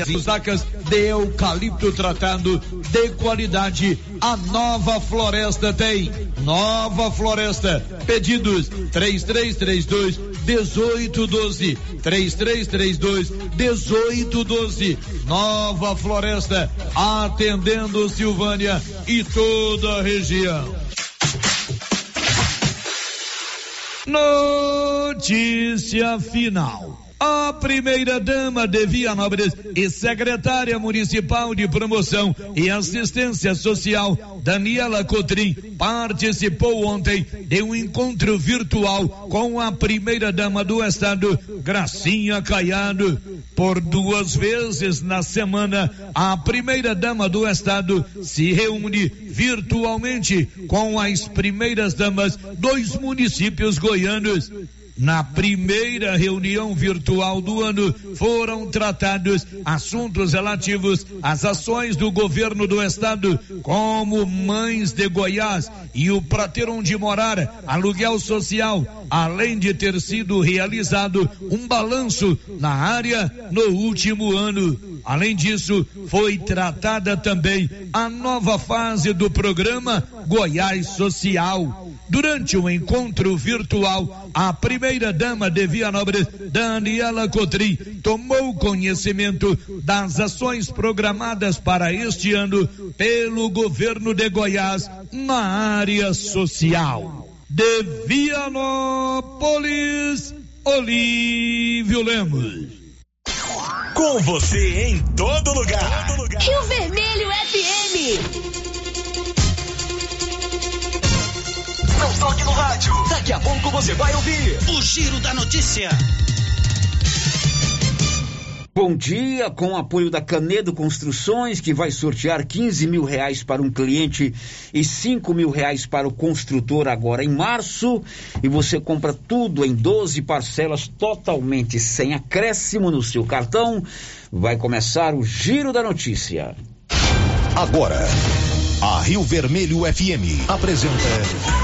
As sacas de eucalipto tratado de qualidade. A nova floresta tem. Nova floresta. Pedidos 3332 1812. 3332 1812. Nova floresta. Atendendo Silvânia e toda a região. Notícia final. A primeira dama de Vianópolis e secretária municipal de promoção e assistência social, Daniela Cotrim, participou ontem de um encontro virtual com a primeira dama do estado, Gracinha Caiado. Por duas vezes na semana, a primeira dama do estado se reúne virtualmente com as primeiras damas dos municípios goianos. Na primeira reunião virtual do ano foram tratados assuntos relativos às ações do governo do estado, como Mães de Goiás e o Pra Ter Onde Morar, aluguel social, além de ter sido realizado um balanço na área no último ano. Além disso, foi tratada também a nova fase do programa Goiás Social. Durante o encontro virtual, a primeira dama de Vianópolis, Daniela Cotrim, tomou conhecimento das ações programadas para este ano pelo governo de Goiás na área social. De Vianópolis, Olívio Lemos. Com você em todo lugar. Todo lugar. Rio Vermelho FM. Toque no rádio. Daqui a pouco você vai ouvir o Giro da Notícia. Bom dia, com o apoio da Canedo Construções, que vai sortear 15 mil reais para um cliente e 5 mil reais para o construtor agora em março. E você compra tudo em 12 parcelas totalmente sem acréscimo no seu cartão. Vai começar o Giro da Notícia. Agora, a Rio Vermelho FM apresenta.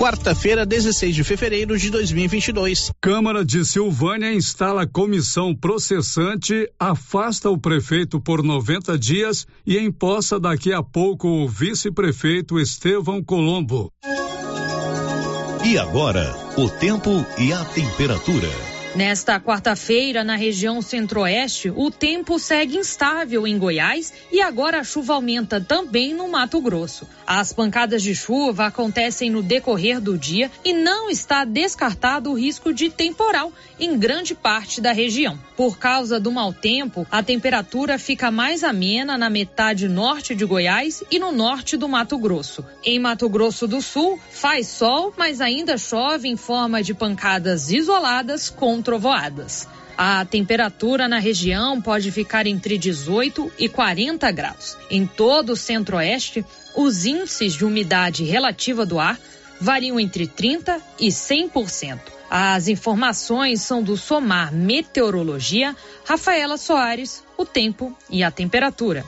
Quarta-feira, 16 de fevereiro de 2022. Câmara de Silvânia instala comissão processante, afasta o prefeito por 90 dias e empossa daqui a pouco o vice-prefeito Estevão Colombo. E agora, o tempo e a temperatura. Nesta quarta-feira, na região centro-oeste, o tempo segue instável em Goiás e agora a chuva aumenta também no Mato Grosso. As pancadas de chuva acontecem no decorrer do dia e não está descartado o risco de temporal em grande parte da região. Por causa do mau tempo, a temperatura fica mais amena na metade norte de Goiás e no norte do Mato Grosso. Em Mato Grosso do Sul, faz sol, mas ainda chove em forma de pancadas isoladas com trovoadas. A temperatura na região pode ficar entre 18 e 40 graus. Em todo o centro-oeste, os índices de umidade relativa do ar variam entre 30 e 100%. As informações são do Somar Meteorologia, Rafaela Soares, o tempo e a temperatura.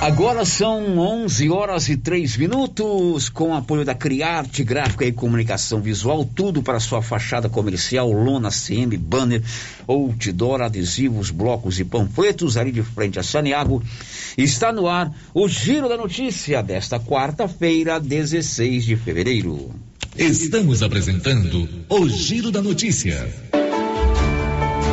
Agora são 11 horas e 3 minutos, com apoio da Criarte Gráfica e Comunicação Visual, tudo para sua fachada comercial, lona, CM, banner, outdoor, adesivos, blocos e panfletos, ali de frente a Saniago. Está no ar o Giro da Notícia desta quarta-feira, 16 de fevereiro. Estamos apresentando o Giro da Notícia.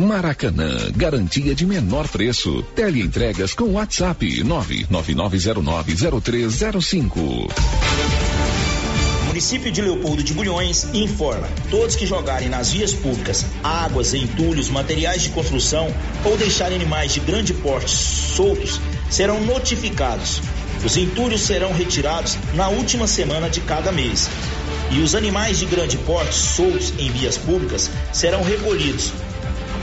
Maracanã, garantia de menor preço. Teleentregas com WhatsApp 999090305. município de Leopoldo de Bulhões informa: todos que jogarem nas vias públicas águas, entulhos, materiais de construção ou deixarem animais de grande porte soltos serão notificados. Os entulhos serão retirados na última semana de cada mês. E os animais de grande porte soltos em vias públicas serão recolhidos.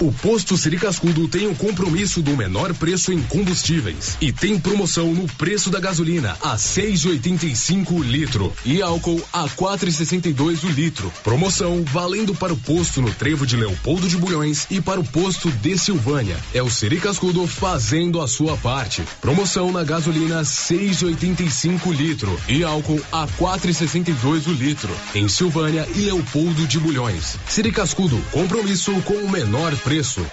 O posto Siri Cascudo tem o compromisso do menor preço em combustíveis e tem promoção no preço da gasolina a 6,85 o litro e álcool a 4,62 o litro. Promoção valendo para o posto no Trevo de Leopoldo de Bulhões e para o posto de Silvânia. É o Siri Cascudo fazendo a sua parte. Promoção na gasolina 6,85 litro e álcool a 4,62 o litro em Silvânia e Leopoldo de Bulhões. Siri Cascudo, compromisso com o menor preço.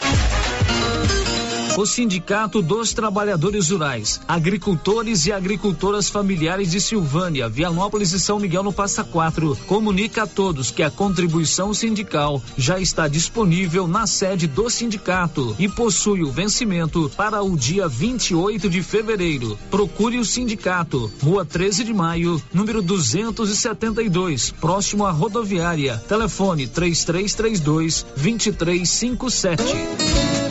O Sindicato dos Trabalhadores Rurais, Agricultores e Agricultoras Familiares de Silvânia, Vianópolis e São Miguel no Passa Quatro, comunica a todos que a contribuição sindical já está disponível na sede do sindicato e possui o vencimento para o dia 28 de fevereiro. Procure o sindicato, Rua 13 de Maio, número 272, próximo à rodoviária. Telefone 3332 2357.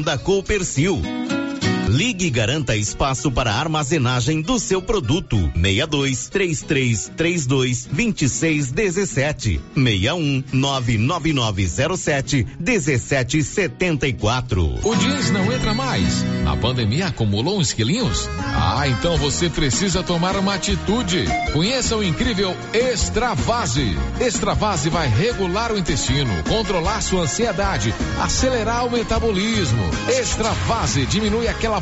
da Copercil. Ligue e garanta espaço para armazenagem do seu produto. 62 33 32 26 17 61 99907 17 74. O jeans não entra mais. A pandemia acumulou uns quilinhos? Ah, então você precisa tomar uma atitude. Conheça o incrível Extravase. Extravase vai regular o intestino, controlar sua ansiedade, acelerar o metabolismo. Extravase diminui aquela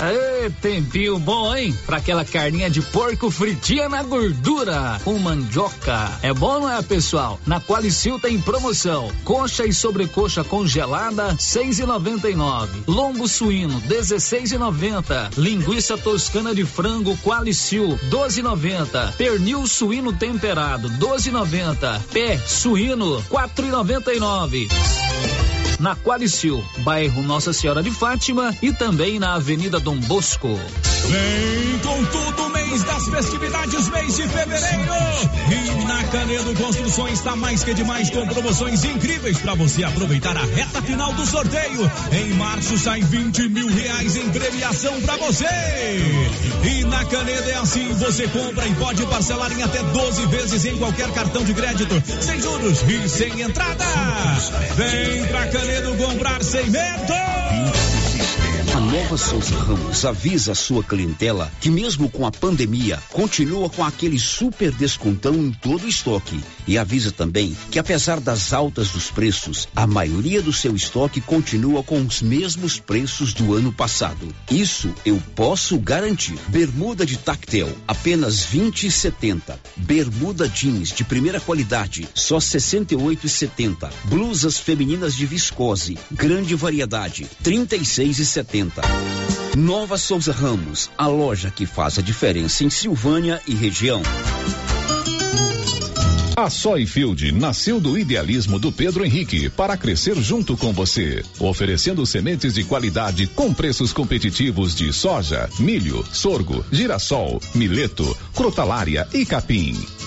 Aê, tempinho bom, hein? Pra aquela carninha de porco fritinha na gordura, com mandioca. É bom, não é, pessoal? Na Qualicil tem promoção. Coxa e sobrecoxa congelada, seis e noventa e nove. Lombo suíno, dezesseis e noventa. Linguiça toscana de frango Qualicil, doze e noventa. Pernil suíno temperado, doze e noventa. Pé suíno, quatro e noventa e nove na Qualicil, bairro Nossa Senhora de Fátima e também na Avenida Dom Bosco. Vem com tudo mês das festividades, mês de fevereiro. E na Canedo Construções está mais que demais com promoções incríveis para você aproveitar a reta final do sorteio. Em março sai 20 mil reais em premiação para você. E na Canedo é assim, você compra e pode parcelar em até 12 vezes em qualquer cartão de crédito, sem juros e sem entrada. Vem pra Canedo comprar sem medo. Nova Souza Ramos avisa a sua clientela que mesmo com a pandemia, continua com aquele super descontão em todo o estoque. E avisa também que apesar das altas dos preços, a maioria do seu estoque continua com os mesmos preços do ano passado. Isso eu posso garantir. Bermuda de tactel, apenas 20 e 70. Bermuda jeans de primeira qualidade, só 68 e 70. Blusas femininas de viscose, grande variedade, 36 e 70. Nova Souza Ramos, a loja que faz a diferença em Silvânia e região. A Soyfield nasceu do idealismo do Pedro Henrique para crescer junto com você, oferecendo sementes de qualidade com preços competitivos de soja, milho, sorgo, girassol, mileto, crotalária e capim.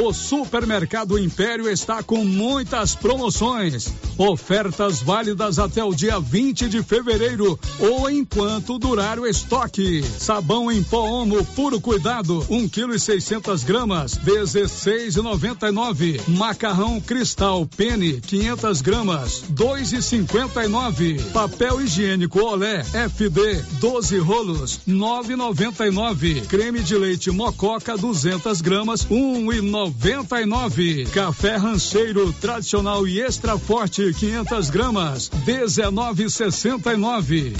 O Supermercado Império está com muitas promoções. Ofertas válidas até o dia 20 de fevereiro ou enquanto durar o estoque. Sabão em pó Omo Puro Cuidado, 1 kg e 600 gramas, 16,99. Macarrão Cristal Pene, 500 gramas, 2,59. Papel higiênico Olé FD, 12 rolos, 9,99. Creme de leite Mococa, 200 gramas, 1,99. 99. Café rancheiro tradicional e extra forte 500 gramas 19,69.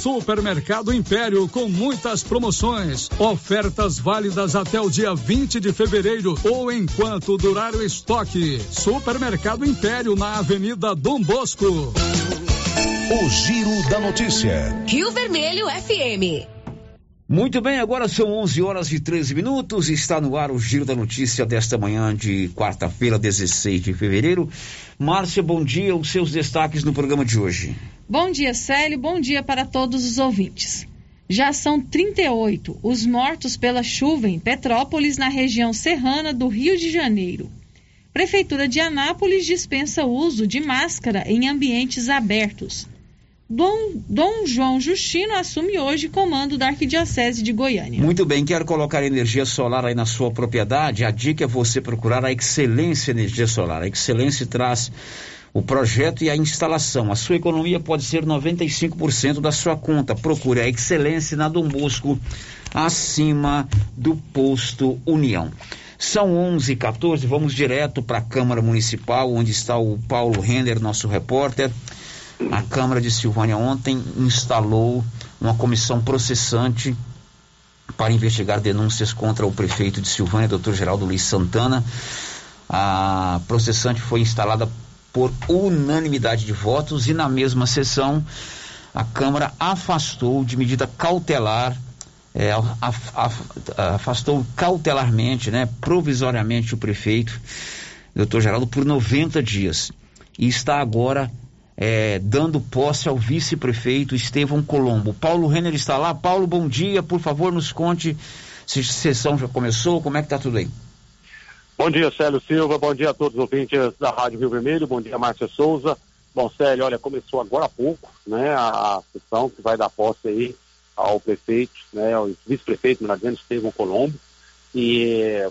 Supermercado Império com muitas promoções, ofertas válidas até o dia 20 de fevereiro ou enquanto durar o estoque. Supermercado Império na Avenida Dom Bosco. O Giro da Notícia. Rio Vermelho FM. Muito bem, agora são 11 horas e 13 minutos. Está no ar o Giro da Notícia desta manhã de quarta-feira, 16 de fevereiro. Márcia, bom dia. Os seus destaques no programa de hoje. Bom dia, Célio. Bom dia para todos os ouvintes. Já são 38 os mortos pela chuva em Petrópolis, na região serrana do Rio de Janeiro. Prefeitura de Anápolis dispensa uso de máscara em ambientes abertos. Dom, Dom João Justino assume hoje comando da Arquidiocese de Goiânia. Muito bem, quer colocar energia solar aí na sua propriedade? A dica é você procurar a Excelência Energia Solar. A Excelência traz o projeto e a instalação. A sua economia pode ser 95% da sua conta. Procure a Excelência na Dom Bosco, acima do posto União. São 11h14, vamos direto para a Câmara Municipal, onde está o Paulo Renner, nosso repórter. A Câmara de Silvânia ontem instalou uma comissão processante para investigar denúncias contra o prefeito de Silvânia, doutor Geraldo Luiz Santana. A processante foi instalada por unanimidade de votos e na mesma sessão a Câmara afastou de medida cautelar é, af, af, afastou cautelarmente, né, provisoriamente o prefeito, doutor Geraldo, por 90 dias. E está agora é, dando posse ao vice-prefeito Estevão Colombo. Paulo Renner está lá. Paulo, bom dia. Por favor, nos conte se a sessão já começou, como é que está tudo aí? Bom dia, Célio Silva. Bom dia a todos os ouvintes da Rádio Rio Vermelho. Bom dia, Márcia Souza. Bom, Célio, olha, começou agora há pouco, né, a, sessão que vai dar posse aí ao prefeito, né, ao vice-prefeito, melhor dizendo, Estevão Colombo. E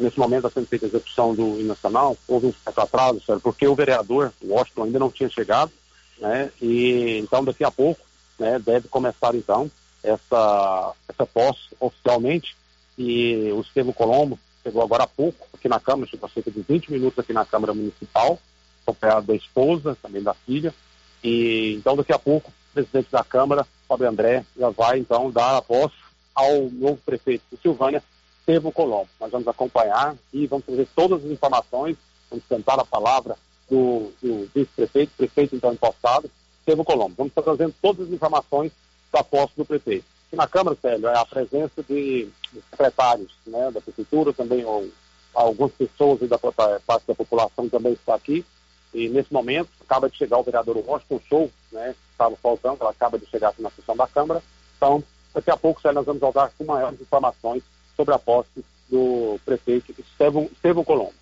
nesse momento está sendo feita a execução do nacional. Houve um certo atraso, Célio, porque o vereador, Washington, ainda não tinha chegado, né, e então daqui a pouco, né, deve começar então essa, essa posse oficialmente. E o Estevão Colombo chegou agora há pouco aqui na Câmara, chegou há cerca de 20 minutos aqui na Câmara Municipal, acompanhado da esposa, também da filha. E então daqui a pouco o presidente da Câmara, Fábio André, já vai então dar a voz ao novo prefeito de Silvânia, Estevam Colombo. Nós vamos acompanhar e vamos trazer todas as informações, vamos tentar a palavra do, do vice-prefeito, prefeito então impostado, Estevam Colombo. Vamos estar trazendo todas as informações da posse do prefeito. E na Câmara, Célio, é a presença de secretários né, da Prefeitura, também ou, algumas pessoas da parte da população também está aqui. E nesse momento, acaba de chegar o vereador Washington Show, né, que estava faltando, ela acaba de chegar aqui na sessão da Câmara. Então, daqui a pouco, Célio, nós vamos voltar com maiores informações sobre a posse do prefeito Estevão, Estevão Colombo.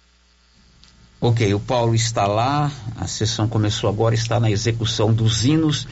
Ok, o Paulo está lá, a sessão começou agora, está na execução dos hinos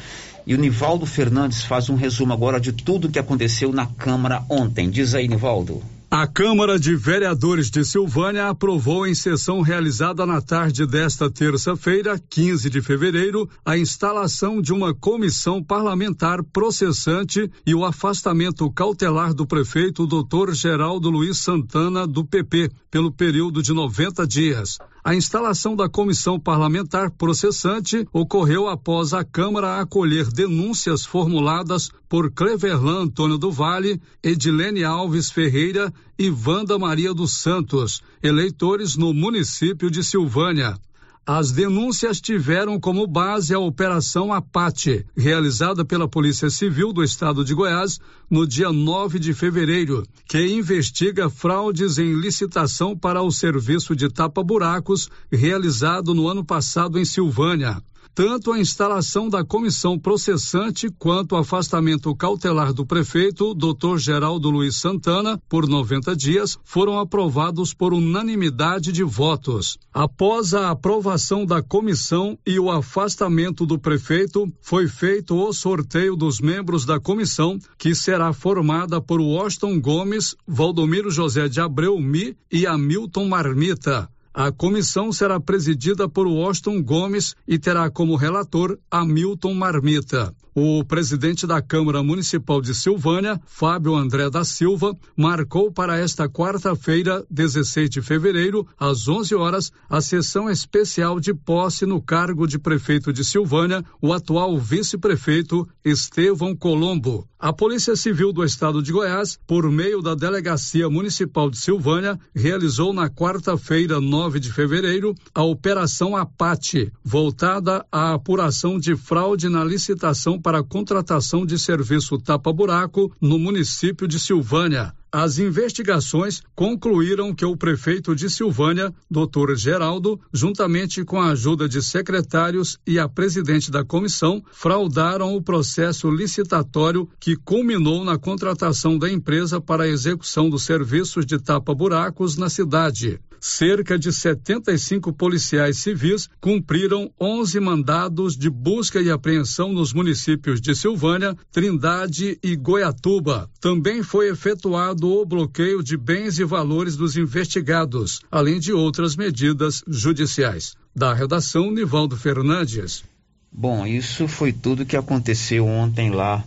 e o Nivaldo Fernandes faz um resumo agora de tudo que aconteceu na Câmara ontem. Diz aí, Nivaldo. A Câmara de Vereadores de Silvânia aprovou em sessão realizada na tarde desta terça-feira, 15 de fevereiro, a instalação de uma comissão parlamentar processante e o afastamento cautelar do prefeito Dr. Geraldo Luiz Santana, do PP, pelo período de 90 dias. A instalação da comissão parlamentar processante ocorreu após a Câmara acolher denúncias formuladas por Cleverlan Antônio do Vale, Edilene Alves Ferreira e Wanda Maria dos Santos, eleitores no município de Silvânia. As denúncias tiveram como base a Operação Apate, realizada pela Polícia Civil do Estado de Goiás no dia 9 de fevereiro, que investiga fraudes em licitação para o serviço de tapa-buracos realizado no ano passado em Silvânia. Tanto a instalação da comissão processante quanto o afastamento cautelar do prefeito, Dr. Geraldo Luiz Santana, por 90 dias, foram aprovados por unanimidade de votos. Após a aprovação da comissão e o afastamento do prefeito, foi feito o sorteio dos membros da comissão, que será formada por Washington Gomes, Valdomiro José de Abreu Mi e Hamilton Marmita. A comissão será presidida por Washington Gomes e terá como relator Hamilton Marmita. O presidente da Câmara Municipal de Silvânia, Fábio André da Silva, marcou para esta quarta-feira, 16 de fevereiro, às 11 horas, a sessão especial de posse no cargo de prefeito de Silvânia, o atual vice-prefeito Estevão Colombo. A Polícia Civil do Estado de Goiás, por meio da Delegacia Municipal de Silvânia, realizou na quarta-feira, 9 de fevereiro, a Operação Apate, voltada à apuração de fraude na licitação para a contratação de serviço tapa-buraco no município de Silvânia. As investigações concluíram que o prefeito de Silvânia, Dr. Geraldo, juntamente com a ajuda de secretários e a presidente da comissão, fraudaram o processo licitatório que culminou na contratação da empresa para a execução dos serviços de tapa-buracos na cidade cerca de 75 policiais civis cumpriram 11 mandados de busca e apreensão nos municípios de Silvânia, Trindade e Goiatuba. Também foi efetuado o bloqueio de bens e valores dos investigados, além de outras medidas judiciais. Da redação, Nivaldo Fernandes. Bom, isso foi tudo que aconteceu ontem lá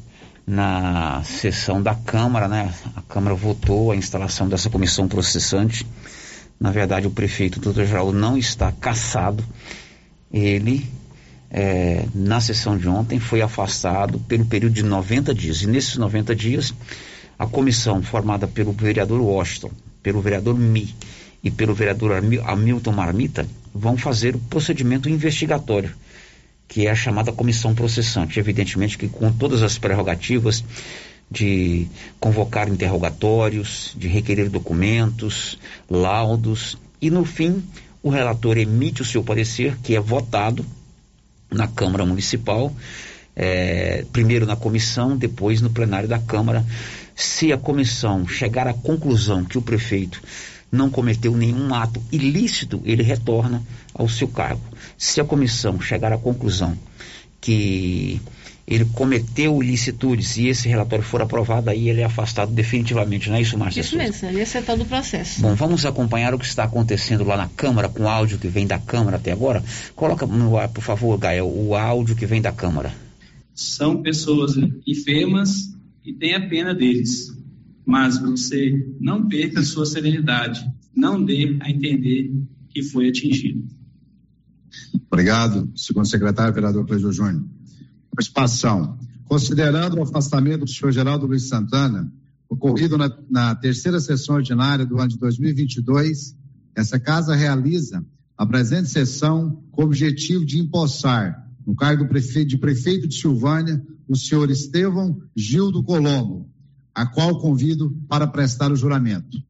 na sessão da Câmara, né? A Câmara votou a instalação dessa comissão processante Na verdade, o prefeito Doutor Jaú não está caçado. Ele, é, na sessão de ontem, foi afastado pelo período de 90 dias. E nesses 90 dias, a comissão formada pelo vereador Washington, pelo vereador Mi e pelo vereador Hamilton Marmita vão fazer o procedimento investigatório, que é a chamada comissão processante. Evidentemente que com todas as prerrogativas de convocar interrogatórios, de requerer documentos, laudos e no fim o relator emite o seu parecer, que é votado na Câmara Municipal, é, primeiro na comissão, depois no plenário da Câmara. Se a comissão chegar à conclusão que o prefeito não cometeu nenhum ato ilícito, ele retorna ao seu cargo. Se a comissão chegar à conclusão que ele cometeu ilicitudes e esse relatório for aprovado, aí ele é afastado definitivamente, não é isso, Márcia? Isso mesmo, ele é todo o processo. Bom, vamos acompanhar o que está acontecendo lá na Câmara, com o áudio que vem da Câmara até agora. Coloca no ar, por favor, Gael, o áudio que vem da Câmara. São pessoas enfermas e tem a pena deles. Mas você não perca a sua serenidade. Não dê a entender que foi atingido. Obrigado, segundo secretário, vereador Cleiton Júnior participação. Considerando o afastamento do senhor Geraldo Luiz Santana, ocorrido na, na terceira sessão ordinária do ano de 2022, essa casa realiza a presente sessão com o objetivo de empossar, no cargo de prefeito de Silvânia, o senhor Estevão Gildo Colombo, a qual convido para prestar o juramento.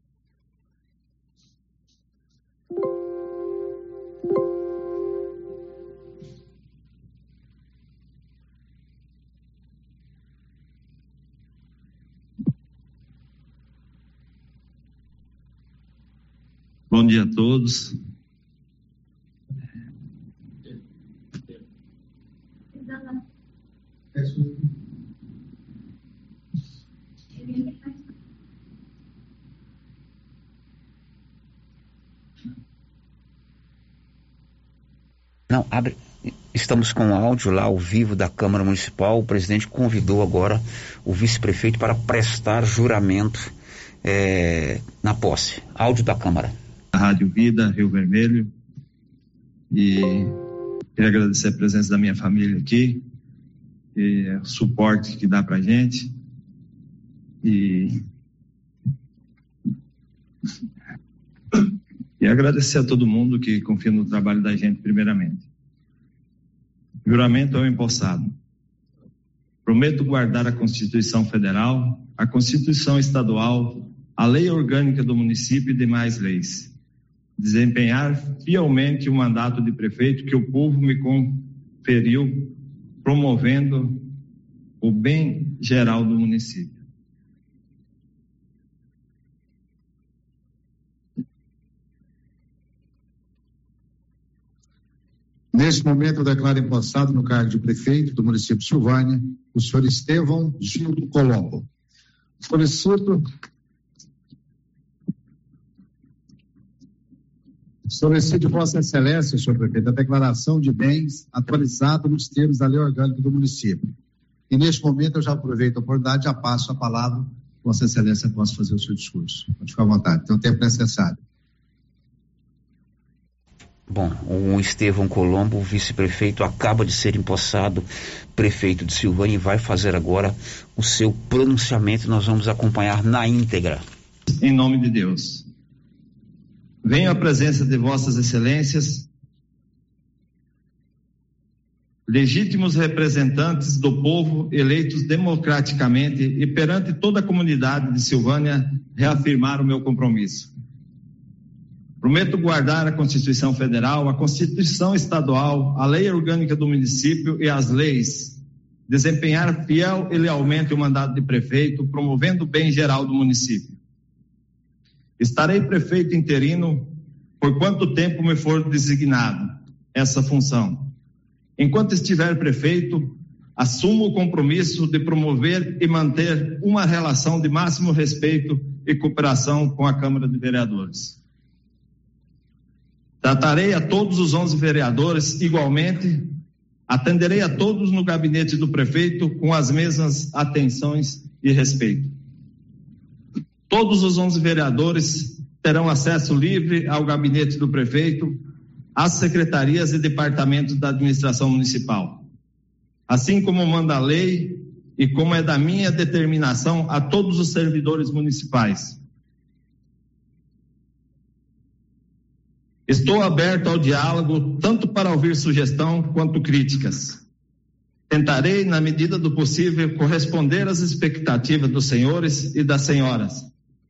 Bom dia a todos. Não, abre. Estamos com áudio lá ao vivo da Câmara Municipal. O presidente convidou agora o vice-prefeito para prestar juramento é, na posse. Áudio da Câmara. Rádio Vida, Rio Vermelho. E queria agradecer a presença da minha família aqui, e o suporte que dá pra gente. E, e agradecer a todo mundo que confia no trabalho da gente, primeiramente. Juramento ao empossado. Prometo guardar a Constituição Federal, a Constituição Estadual, a lei orgânica do município e demais leis desempenhar fielmente o mandato de prefeito que o povo me conferiu, promovendo o bem geral do município. Neste momento, eu declaro empossado no cargo de prefeito do município de Silvânia o senhor Estevão Gildo Colombo. Solicito Solicito Vossa Excelência, senhor prefeito, a declaração de bens atualizada nos termos da lei orgânica do município. E neste momento eu já aproveito a oportunidade e já passo a palavra, Vossa Excelência possa fazer o seu discurso. Pode ficar à vontade, tem o tempo necessário. Bom, o Estevão Colombo, vice-prefeito, acaba de ser empossado prefeito de Silvânia e vai fazer agora o seu pronunciamento. Nós vamos acompanhar na íntegra. Em nome de Deus. Venho à presença de Vossas Excelências, legítimos representantes do povo eleitos democraticamente e perante toda a comunidade de Silvânia, reafirmar o meu compromisso. Prometo guardar a Constituição Federal, a Constituição Estadual, a lei orgânica do município e as leis, desempenhar fiel e lealmente o mandato de prefeito, promovendo o bem geral do município Estarei prefeito interino por quanto tempo me for designado essa função. Enquanto estiver prefeito, assumo o compromisso de promover e manter uma relação de máximo respeito e cooperação com a Câmara de Vereadores. Tratarei a todos os 11 vereadores igualmente, atenderei a todos no gabinete do prefeito com as mesmas atenções e respeito. Todos os 11 vereadores terão acesso livre ao gabinete do prefeito, às secretarias e departamentos da administração municipal. Assim como manda a lei e como é da minha determinação a todos os servidores municipais. Estou aberto ao diálogo, tanto para ouvir sugestão quanto críticas. Tentarei, na medida do possível, corresponder às expectativas dos senhores e das senhoras,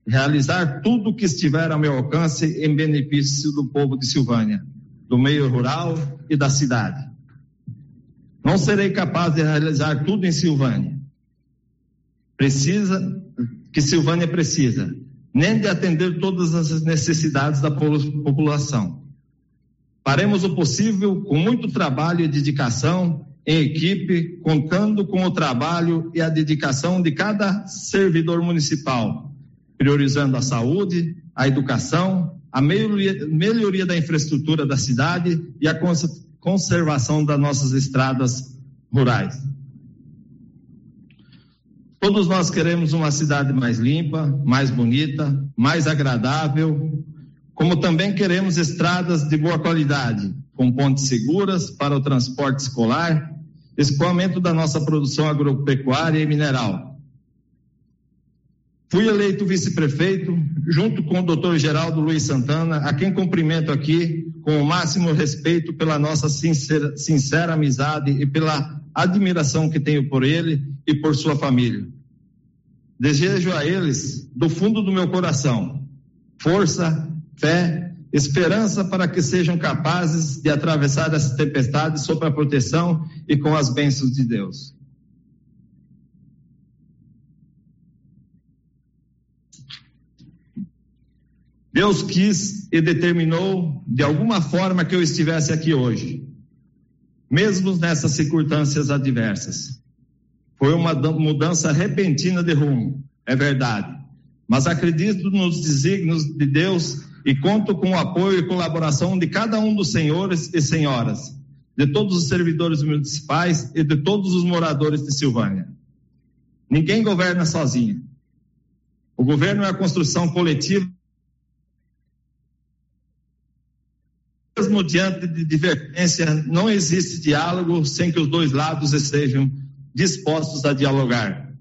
realizar tudo o que estiver ao meu alcance em benefício do povo de Silvânia, do meio rural e da cidade. Não serei capaz de realizar tudo em Silvânia. Precisa, que Silvânia precisa, nem de atender todas as necessidades da população. Faremos o possível com muito trabalho e dedicação em equipe, contando com o trabalho e a dedicação de cada servidor municipal, priorizando a saúde, a educação, a melhoria, melhoria da infraestrutura da cidade e a conservação das nossas estradas rurais. Todos nós queremos uma cidade mais limpa, mais bonita, mais agradável, como também queremos estradas de boa qualidade, com pontes seguras para o transporte escolar, escoamento da nossa produção agropecuária e mineral. Fui eleito vice-prefeito, junto com o doutor Geraldo Luiz Santana, a quem cumprimento aqui com o máximo respeito pela nossa sincera, sincera amizade e pela admiração que tenho por ele e por sua família. Desejo a eles, do fundo do meu coração, força, fé, esperança para que sejam capazes de atravessar essa tempestade sob a proteção e com as bênçãos de Deus. Deus quis e determinou de alguma forma que eu estivesse aqui hoje, mesmo nessas circunstâncias adversas. Foi uma mudança repentina de rumo, é verdade. Mas acredito nos desígnios de Deus e conto com o apoio e colaboração de cada um dos senhores e senhoras, de todos os servidores municipais e de todos os moradores de Silvânia. Ninguém governa sozinho. O governo é a construção coletiva. Mesmo diante de divergência, não existe diálogo sem que os dois lados estejam dispostos a dialogar.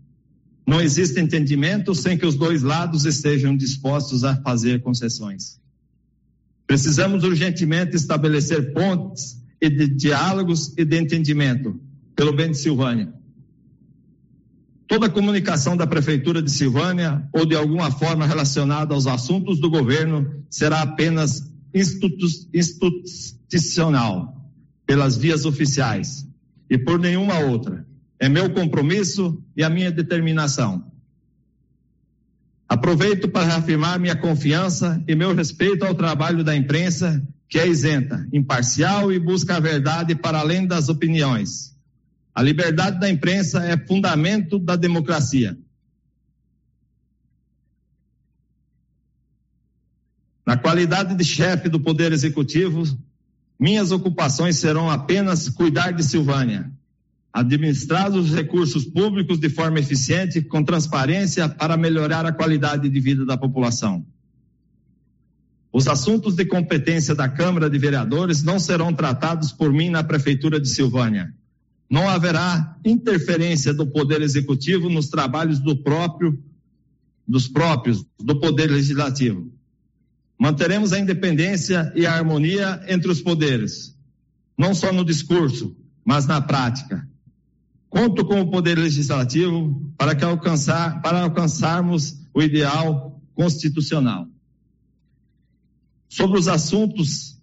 Não existe entendimento sem que os dois lados estejam dispostos a fazer concessões. Precisamos urgentemente estabelecer pontes e de diálogos e de entendimento pelo bem de Silvânia. Toda comunicação da Prefeitura de Silvânia ou de alguma forma relacionada aos assuntos do governo será apenas institucional, pelas vias oficiais e por nenhuma outra. É meu compromisso e a minha determinação. Aproveito para reafirmar minha confiança e meu respeito ao trabalho da imprensa, que é isenta, imparcial e busca a verdade para além das opiniões. A liberdade da imprensa é fundamento da democracia. Na qualidade de chefe do Poder Executivo, minhas ocupações serão apenas cuidar de Silvânia, administrar os recursos públicos de forma eficiente, com transparência, para melhorar a qualidade de vida da população. Os assuntos de competência da Câmara de Vereadores não serão tratados por mim na Prefeitura de Silvânia. Não haverá interferência do Poder Executivo nos trabalhos do próprio, dos próprios, do Poder Legislativo. Manteremos a independência e a harmonia entre os poderes, não só no discurso, mas na prática Conto com o Poder Legislativo para, que alcançar, para alcançarmos o ideal constitucional. Sobre os assuntos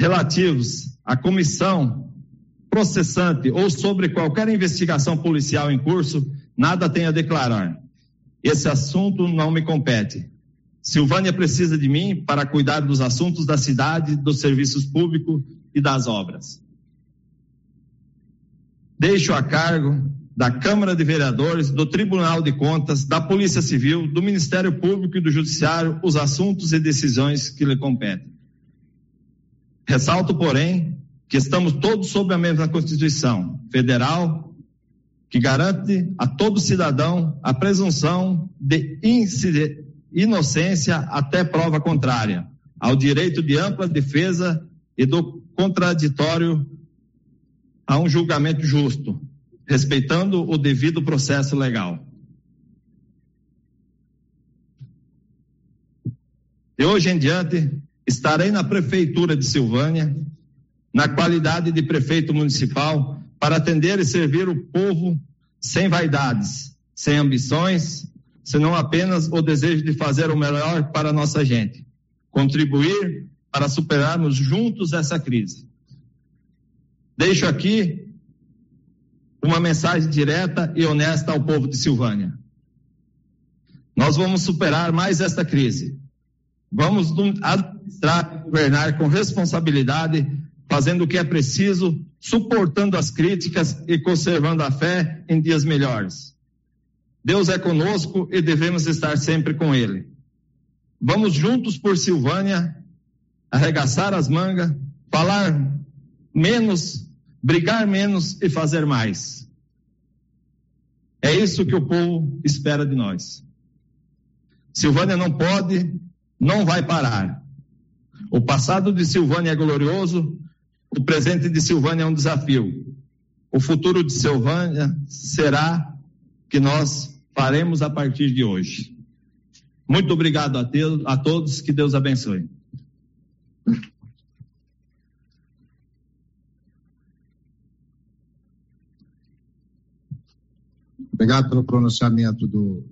relativos à comissão processante ou sobre qualquer investigação policial em curso, nada tem a declarar. Esse assunto não me compete. Silvânia precisa de mim para cuidar dos assuntos da cidade, dos serviços públicos e das obras deixo a cargo da Câmara de Vereadores, do Tribunal de Contas, da Polícia Civil, do Ministério Público e do Judiciário os assuntos e decisões que lhe competem. Ressalto, porém, que estamos todos sob a mesma Constituição Federal, que garante a todo cidadão a presunção de inocência até prova contrária, ao direito de ampla defesa e do contraditório a um julgamento justo, respeitando o devido processo legal. De hoje em diante, estarei na Prefeitura de Silvânia, na qualidade de prefeito municipal, para atender e servir o povo sem vaidades, sem ambições, senão apenas o desejo de fazer o melhor para a nossa gente, contribuir para superarmos juntos essa crise. Deixo aqui uma mensagem direta e honesta ao povo de Silvânia. Nós vamos superar mais esta crise. Vamos administrar e governar com responsabilidade, fazendo o que é preciso, suportando as críticas e conservando a fé em dias melhores. Deus é conosco e devemos estar sempre com Ele. Vamos juntos por Silvânia, arregaçar as mangas, falar menos, brigar menos e fazer mais. É isso que o povo espera de nós. Silvânia não pode não vai parar. O passado de Silvânia é glorioso, o presente de Silvânia é um desafio. O futuro de Silvânia será que nós faremos a partir de hoje. Muito obrigado a, a todos, que Deus abençoe. Obrigado pelo pronunciamento do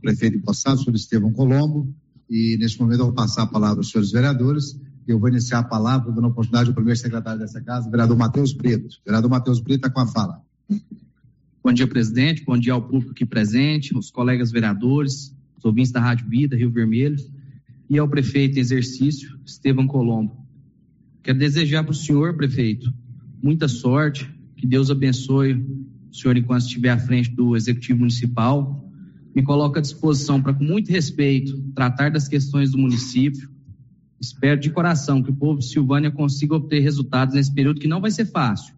prefeito Poçado, senhor Estevão Colombo. E neste momento eu vou passar a palavra aos senhores vereadores. Eu vou iniciar a palavra dando a oportunidade ao primeiro secretário dessa casa, vereador Matheus Brito. Vereador Matheus Brito está com a fala. Bom dia, presidente. Bom dia ao público aqui presente, os colegas vereadores, os ouvintes da Rádio Vida, Rio Vermelho, e ao prefeito em exercício, Estevam Colombo. Quero desejar para o senhor, prefeito, muita sorte, que Deus abençoe o senhor enquanto estiver à frente do Executivo Municipal, me coloco à disposição para, com muito respeito, tratar das questões do município. Espero de coração que o povo de Silvânia consiga obter resultados nesse período que não vai ser fácil.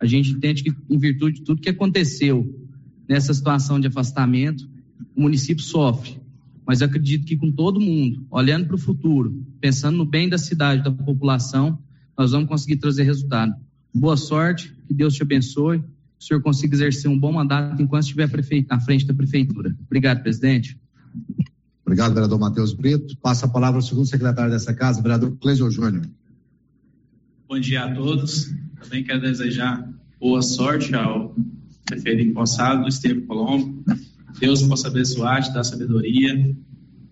A gente entende que, em virtude de tudo que aconteceu nessa situação de afastamento, o município sofre. Mas acredito que com todo mundo, olhando para o futuro, pensando no bem da cidade, da população, nós vamos conseguir trazer resultado. Boa sorte, que Deus te abençoe o senhor consiga exercer um bom mandato enquanto estiver à frente da prefeitura. Obrigado, presidente. Obrigado, vereador Matheus Brito. Passa a palavra ao segundo secretário dessa casa, vereador Cleisio Júnior. Bom dia a todos. Também quero desejar boa sorte ao prefeito empossado, Estevam Colombo. Deus possa abençoar, te dar sabedoria.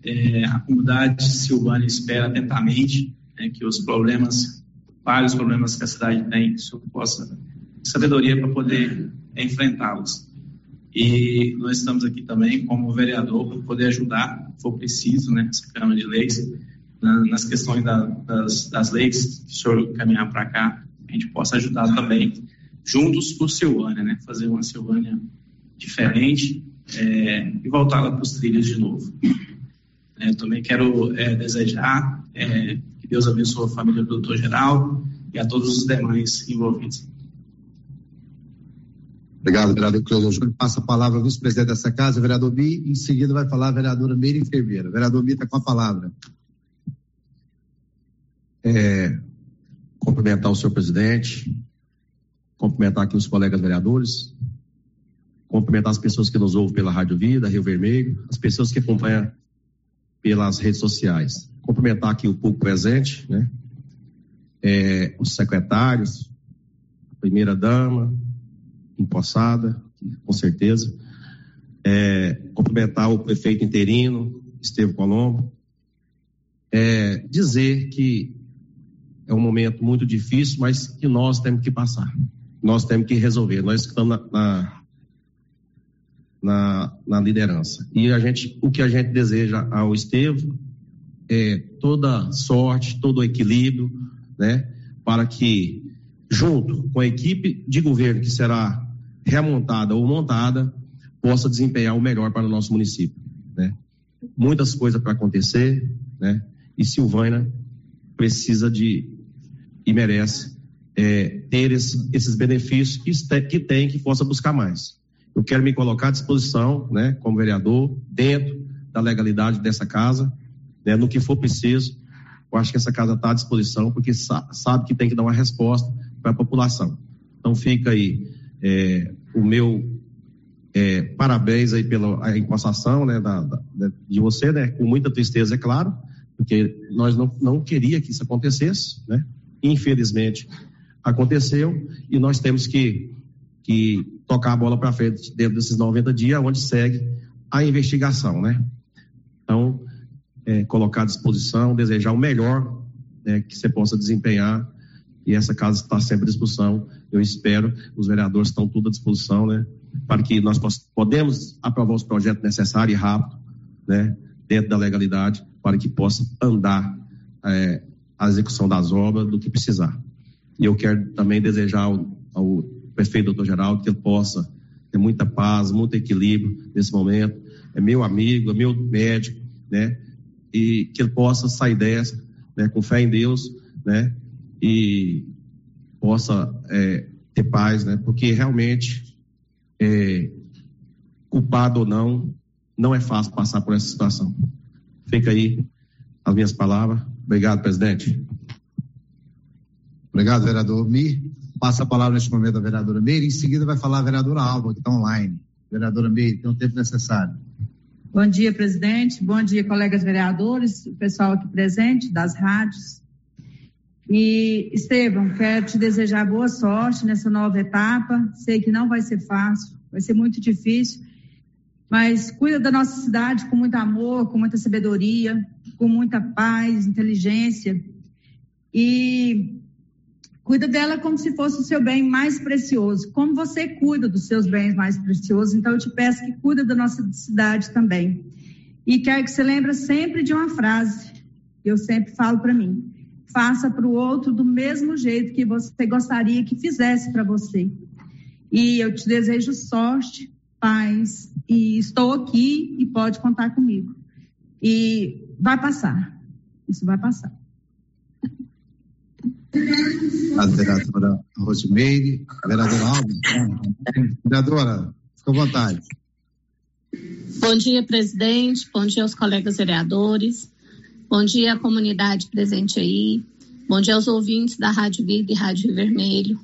É, a comunidade Silvânia espera atentamente né, que os problemas, vários problemas que a cidade tem, o senhor possa sabedoria para poder enfrentá-los. E nós estamos aqui também como vereador para poder ajudar, se for preciso, né, essa Câmara de Leis, na, nas questões da, das, das leis que o senhor caminhar para cá, gente possa ajudar também, juntos por Silvânia, né, fazer uma Silvânia diferente é, e voltá-la para os trilhos de novo. É, também quero é, desejar é, que Deus abençoe a família do doutor Geral e a todos os demais envolvidos. Obrigado, vereador Cleusa Júnior. Passa a palavra ao vice-presidente dessa casa, vereador Mi. Em seguida vai falar a vereadora Meire Enfermeira. Vereador Mi está com a palavra. É, cumprimentar o senhor presidente, cumprimentar aqui os colegas vereadores, cumprimentar as pessoas que nos ouvem pela Rádio Vida, Rio Vermelho, as pessoas que acompanham pelas redes sociais. Cumprimentar aqui o público presente, né? É, os secretários, a primeira dama, empossada, com certeza. É, cumprimentar o prefeito interino, Estevam Colombo. É, dizer que é um momento muito difícil, mas que nós temos que passar. Nós temos que resolver. Nós estamos na, na, na, na liderança. E a gente, o que a gente deseja ao Estevam é toda sorte, todo equilíbrio, né? Para que, junto com a equipe de governo que será remontada ou montada, possa desempenhar o melhor para o nosso município. Né? Muitas coisas para acontecer, né? e Silvânia precisa de e merece é, ter esse, esses benefícios que, que tem, que possa buscar mais. Eu quero me colocar à disposição, né, como vereador, dentro da legalidade dessa casa, né, no que for preciso. Eu acho que essa casa está à disposição, porque sa sabe que tem que dar uma resposta para a população. Então fica aí é, o meu é, parabéns aí pela encostação né, da, da, de você, né, com muita tristeza, é claro, porque nós não, não queria que isso acontecesse, né? Infelizmente aconteceu e nós temos que, que tocar a bola para frente dentro desses 90 dias, onde segue a investigação, né? Então, é, colocar à disposição, desejar o melhor né, que você possa desempenhar e essa casa está sempre à disposição. Eu espero, os vereadores estão tudo à disposição, né? Para que nós podemos aprovar os projetos necessários e rápido, né? Dentro da legalidade, para que possa andar é, a execução das obras do que precisar. E eu quero também desejar ao, ao prefeito doutor Geraldo que ele possa ter muita paz, muito equilíbrio nesse momento. É meu amigo, é meu médico, né? E que ele possa sair dessa, né? Com fé em Deus, né? E possa é, ter paz, né? Porque realmente, é, culpado ou não, não é fácil passar por essa situação. Fica aí as minhas palavras. Obrigado, presidente. Obrigado, vereador Mi. Passa a palavra neste momento à vereadora Meire. Em seguida vai falar a vereadora Alba, que está online. Vereadora Meire, tem o tempo necessário. Bom dia, presidente. Bom dia, colegas vereadores, pessoal aqui presente, das rádios. E, Estevam, quero te desejar boa sorte nessa nova etapa. Sei que não vai ser fácil, vai ser muito difícil, mas cuida da nossa cidade com muito amor, com muita sabedoria, com muita paz, inteligência. E cuida dela como se fosse o seu bem mais precioso. Como você cuida dos seus bens mais preciosos, então eu te peço que cuida da nossa cidade também. E quero que você lembre sempre de uma frase que eu sempre falo para mim. Faça para o outro do mesmo jeito que você gostaria que fizesse para você. E eu te desejo sorte, paz, e estou aqui e pode contar comigo. E vai passar. Isso vai passar. A vereadora Rosimeire, a vereadora Alves. Vereadora, fica à vontade. Bom dia, presidente. Bom dia aos colegas vereadores. Bom dia à comunidade presente aí. Bom dia aos ouvintes da Rádio Vida e Rádio Vermelho.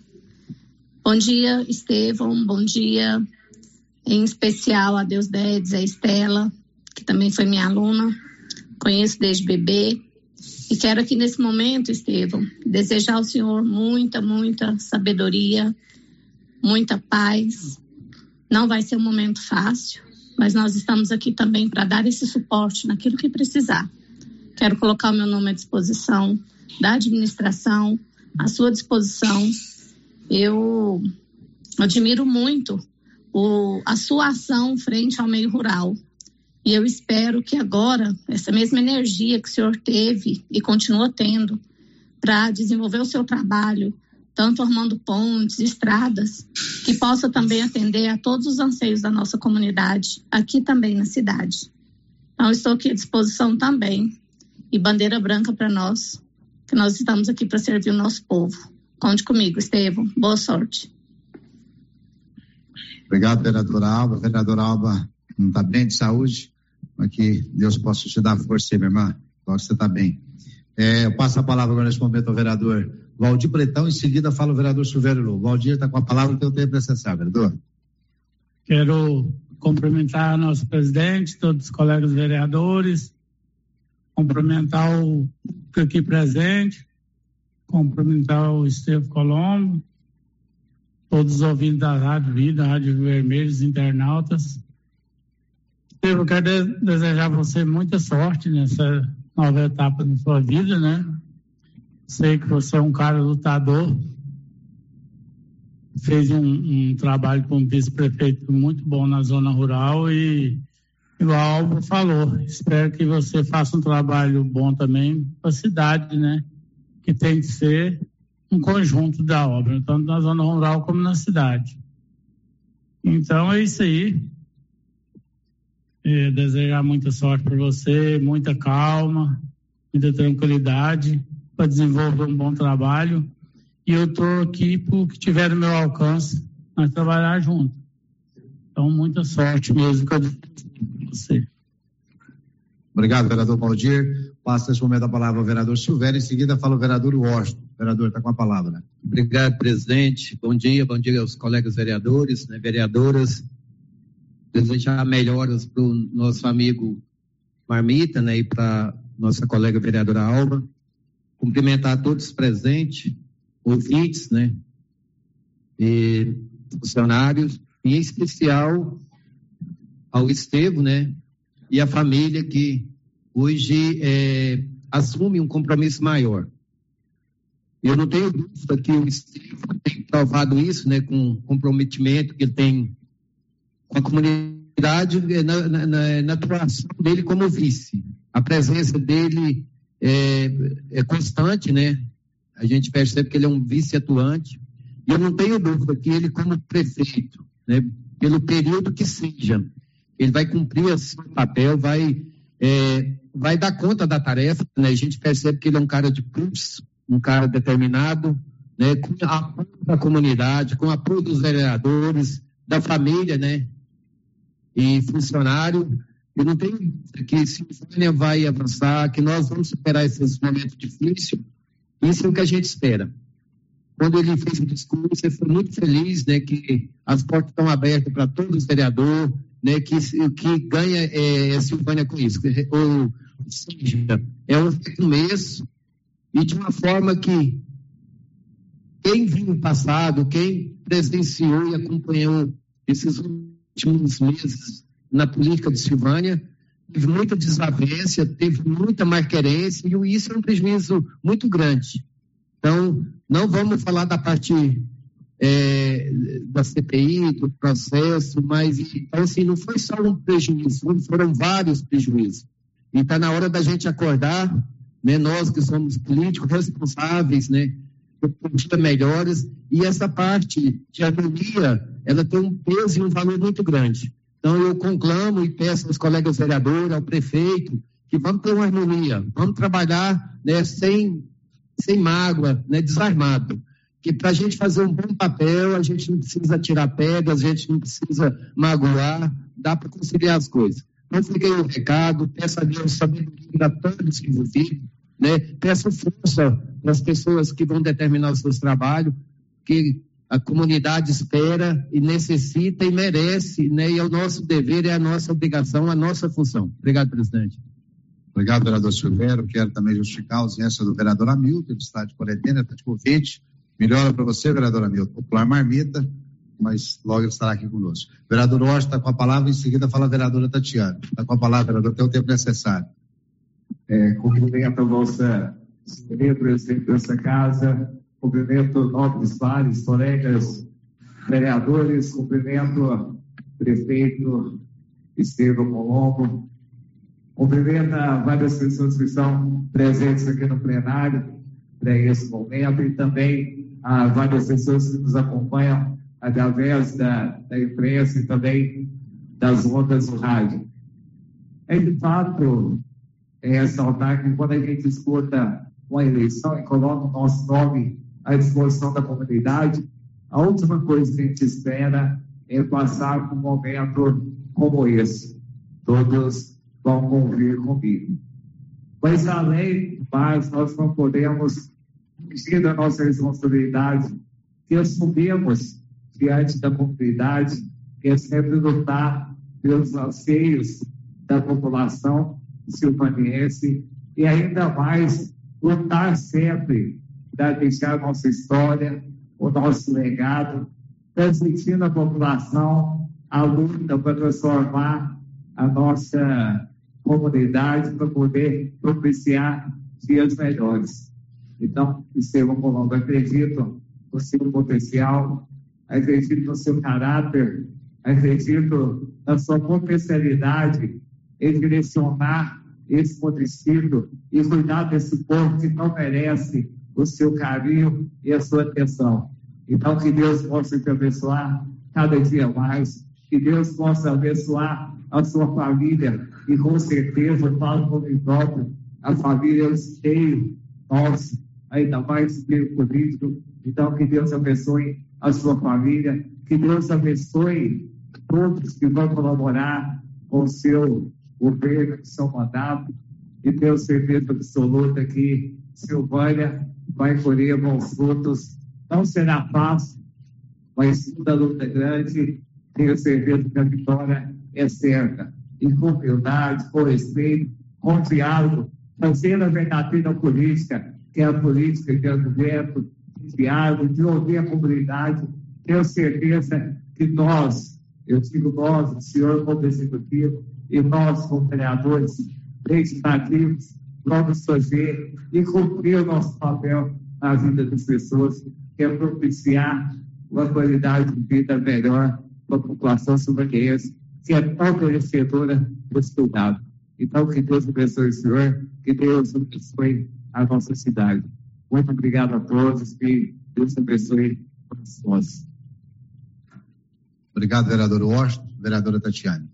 Bom dia, Estevão. Bom dia, em especial a Deus Dedes, a Estela, que também foi minha aluna. Conheço desde bebê. E quero aqui nesse momento, Estevão, desejar ao Senhor muita, muita sabedoria, muita paz. Não vai ser um momento fácil, mas nós estamos aqui também para dar esse suporte naquilo que precisar. Quero colocar o meu nome à disposição da administração, à sua disposição. Eu admiro muito o, a sua ação frente ao meio rural. E eu espero que agora, essa mesma energia que o senhor teve e continua tendo para desenvolver o seu trabalho, tanto armando pontes, estradas, que possa também atender a todos os anseios da nossa comunidade, aqui também na cidade. Então, estou aqui à disposição também. E bandeira branca para nós, que nós estamos aqui para servir o nosso povo. Conte comigo, Estevam. Boa sorte. Obrigado, vereadora Alba. Vereadora Alba não está bem de saúde? Que Deus possa te dar força, minha irmã. Logo você está bem. É, eu passo a palavra agora nesse momento ao vereador Valdir Pretão, em seguida fala o vereador Silvério Lô. Valdir está com a palavra que eu tenho necessário, vereador. Quero cumprimentar nosso presidente, todos os colegas vereadores, cumprimentar o aqui presente, cumprimentar o Estevam Colombo, todos os ouvintes da Rádio Vida, Rádio Vermelhos, internautas. Eu quero desejar a você muita sorte nessa nova etapa da sua vida, né? Sei que você é um cara lutador, fez um, um trabalho como vice-prefeito muito bom na zona rural e, igual o Alvo falou, espero que você faça um trabalho bom também para a cidade, né? Que tem que ser um conjunto da obra, tanto na zona rural como na cidade. Então é isso aí é, desejar muita sorte para você, muita calma, muita tranquilidade para desenvolver um bom trabalho. E eu estou aqui para o que tiver no meu alcance, nós trabalhar junto. Então, muita sorte mesmo com você. Obrigado, vereador Valdir. Passa nesse momento a palavra ao vereador Silvério, em seguida fala o vereador Washington. Vereador, está com a palavra. Obrigado, presidente. Bom dia, bom dia aos colegas vereadores, né, vereadoras. Desejar melhoras para o nosso amigo Marmita, né, e para nossa colega vereadora Alba. Cumprimentar todos os presentes, ouvintes, né, e funcionários, e em especial ao Estevo, né, e a família que hoje é, assume um compromisso maior. Eu não tenho dúvida que o Estevo tem provado isso, né, com o comprometimento que ele tem com a comunidade é, na, na, na atuação dele como vice. A presença dele é, é, constante, né? A gente percebe que ele é um vice atuante. E eu não tenho dúvida que ele, como prefeito, né, pelo período que seja, ele vai cumprir o seu papel, vai, é, vai dar conta da tarefa. Né? A gente percebe que ele é um cara de pulso, um cara determinado, né? com apoio da comunidade, com apoio dos vereadores, da família, né? E funcionário. Eu não tenho que Silvânia vai avançar, que nós vamos superar esses momentos difíceis. Isso é o que a gente espera. Quando ele fez o discurso, ele foi muito feliz, né? Que as portas estão abertas para todos os vereadores, né, que, que ganha é, a Silvânia com isso. Ou, seja, é um começo e de uma forma que quem viu o passado, quem presenciou e acompanhou esses últimos meses na política de Silvânia, teve muita desavença, teve muita marquerência, e isso é um prejuízo muito grande. Então, não vamos falar da parte é, da CPI, do processo, mas então, assim, não foi só um prejuízo, foram vários prejuízos. E está na hora da gente acordar, né, nós que somos políticos responsáveis, né, por melhores, e essa parte de harmonia, ela tem um peso e um valor muito grande. Então, eu conclamo e peço aos colegas vereadores, ao prefeito, que vamos ter uma harmonia, vamos trabalhar né, sem, sem mágoa, né, desarmado que para a gente fazer um bom papel, a gente não precisa tirar pedras, a gente não precisa magoar, dá para conciliar as coisas. Então, fiquei o recado, peço a Deus sabedoria a todos que envolvidos, né? peço força para as pessoas que vão determinar os seus trabalhos, que a comunidade espera e necessita e merece, né? e é o nosso dever, é a nossa obrigação, a nossa função. Obrigado, presidente. Obrigado, vereador Silveiro. Quero também justificar a ausência do vereador Hamilton, que está de quarentena, está de convite Melhora para você, vereador Hamilton. Popular Marmita, mas logo ele estará aqui conosco. Vereador Rocha está com a palavra, em seguida fala a vereadora Tatiana. Está com a palavra, vereador, tem o tempo necessário. É, cumprimento a vossa senhoria, presidente dessa casa, cumprimento nobres pares, colegas vereadores, cumprimento prefeito Estevam Colombo, cumprimento várias pessoas que estão presentes aqui no plenário para esse momento e também a várias pessoas que nos acompanham através da, da imprensa e também das ondas do rádio. É de fato é ressaltar que quando a gente escuta uma eleição e coloca o nosso nome à disposição da comunidade, a última coisa que a gente espera é passar por um momento como esse. Todos vão convir comigo. Mas, além do mais, nós não podemos fugir da nossa responsabilidade que assumimos diante da comunidade, que é sempre lutar pelos anseios da população silvaniense e ainda mais lutar sempre para deixar nossa história, o nosso legado, transmitindo à população a luta para transformar a nossa comunidade para poder propiciar dias melhores. Então, Estevão Colombo, acredito no seu potencial, acredito no seu caráter, acredito na sua potencialidade em direcionar esse município e cuidar desse povo que não merece o seu carinho e a sua atenção. Então, que Deus possa te abençoar cada dia mais, que Deus possa abençoar a sua família. E com certeza, falo mim próprio, a família é o nosso, ainda mais meio político. Então, que Deus abençoe a sua família, que Deus abençoe todos que vão colaborar com o seu governo de seu mandato. E tenho certeza absoluta que Silvânia vai colher bons frutos. Não será fácil, mas toda luta grande. Tenho certeza que a vitória é certa. E com humildade, com respeito, com diálogo, fazendo a verdadeira política, que é a política de argumento, de diálogo, de ouvir a comunidade. Tenho certeza que nós, eu digo nós, o senhor como executivo, e nós como vereadores legislativos, vamos fazer e cumprir o nosso papel na vida das pessoas, que é propiciar uma qualidade de vida melhor para a população subanense, que é tão conhecedora dos cuidados. Então, que Deus abençoe o senhor, que Deus abençoe a nossa cidade. Muito obrigado a todos, que Deus abençoe todos nós. Obrigado, vereador Washington. Vereadora Tatiane.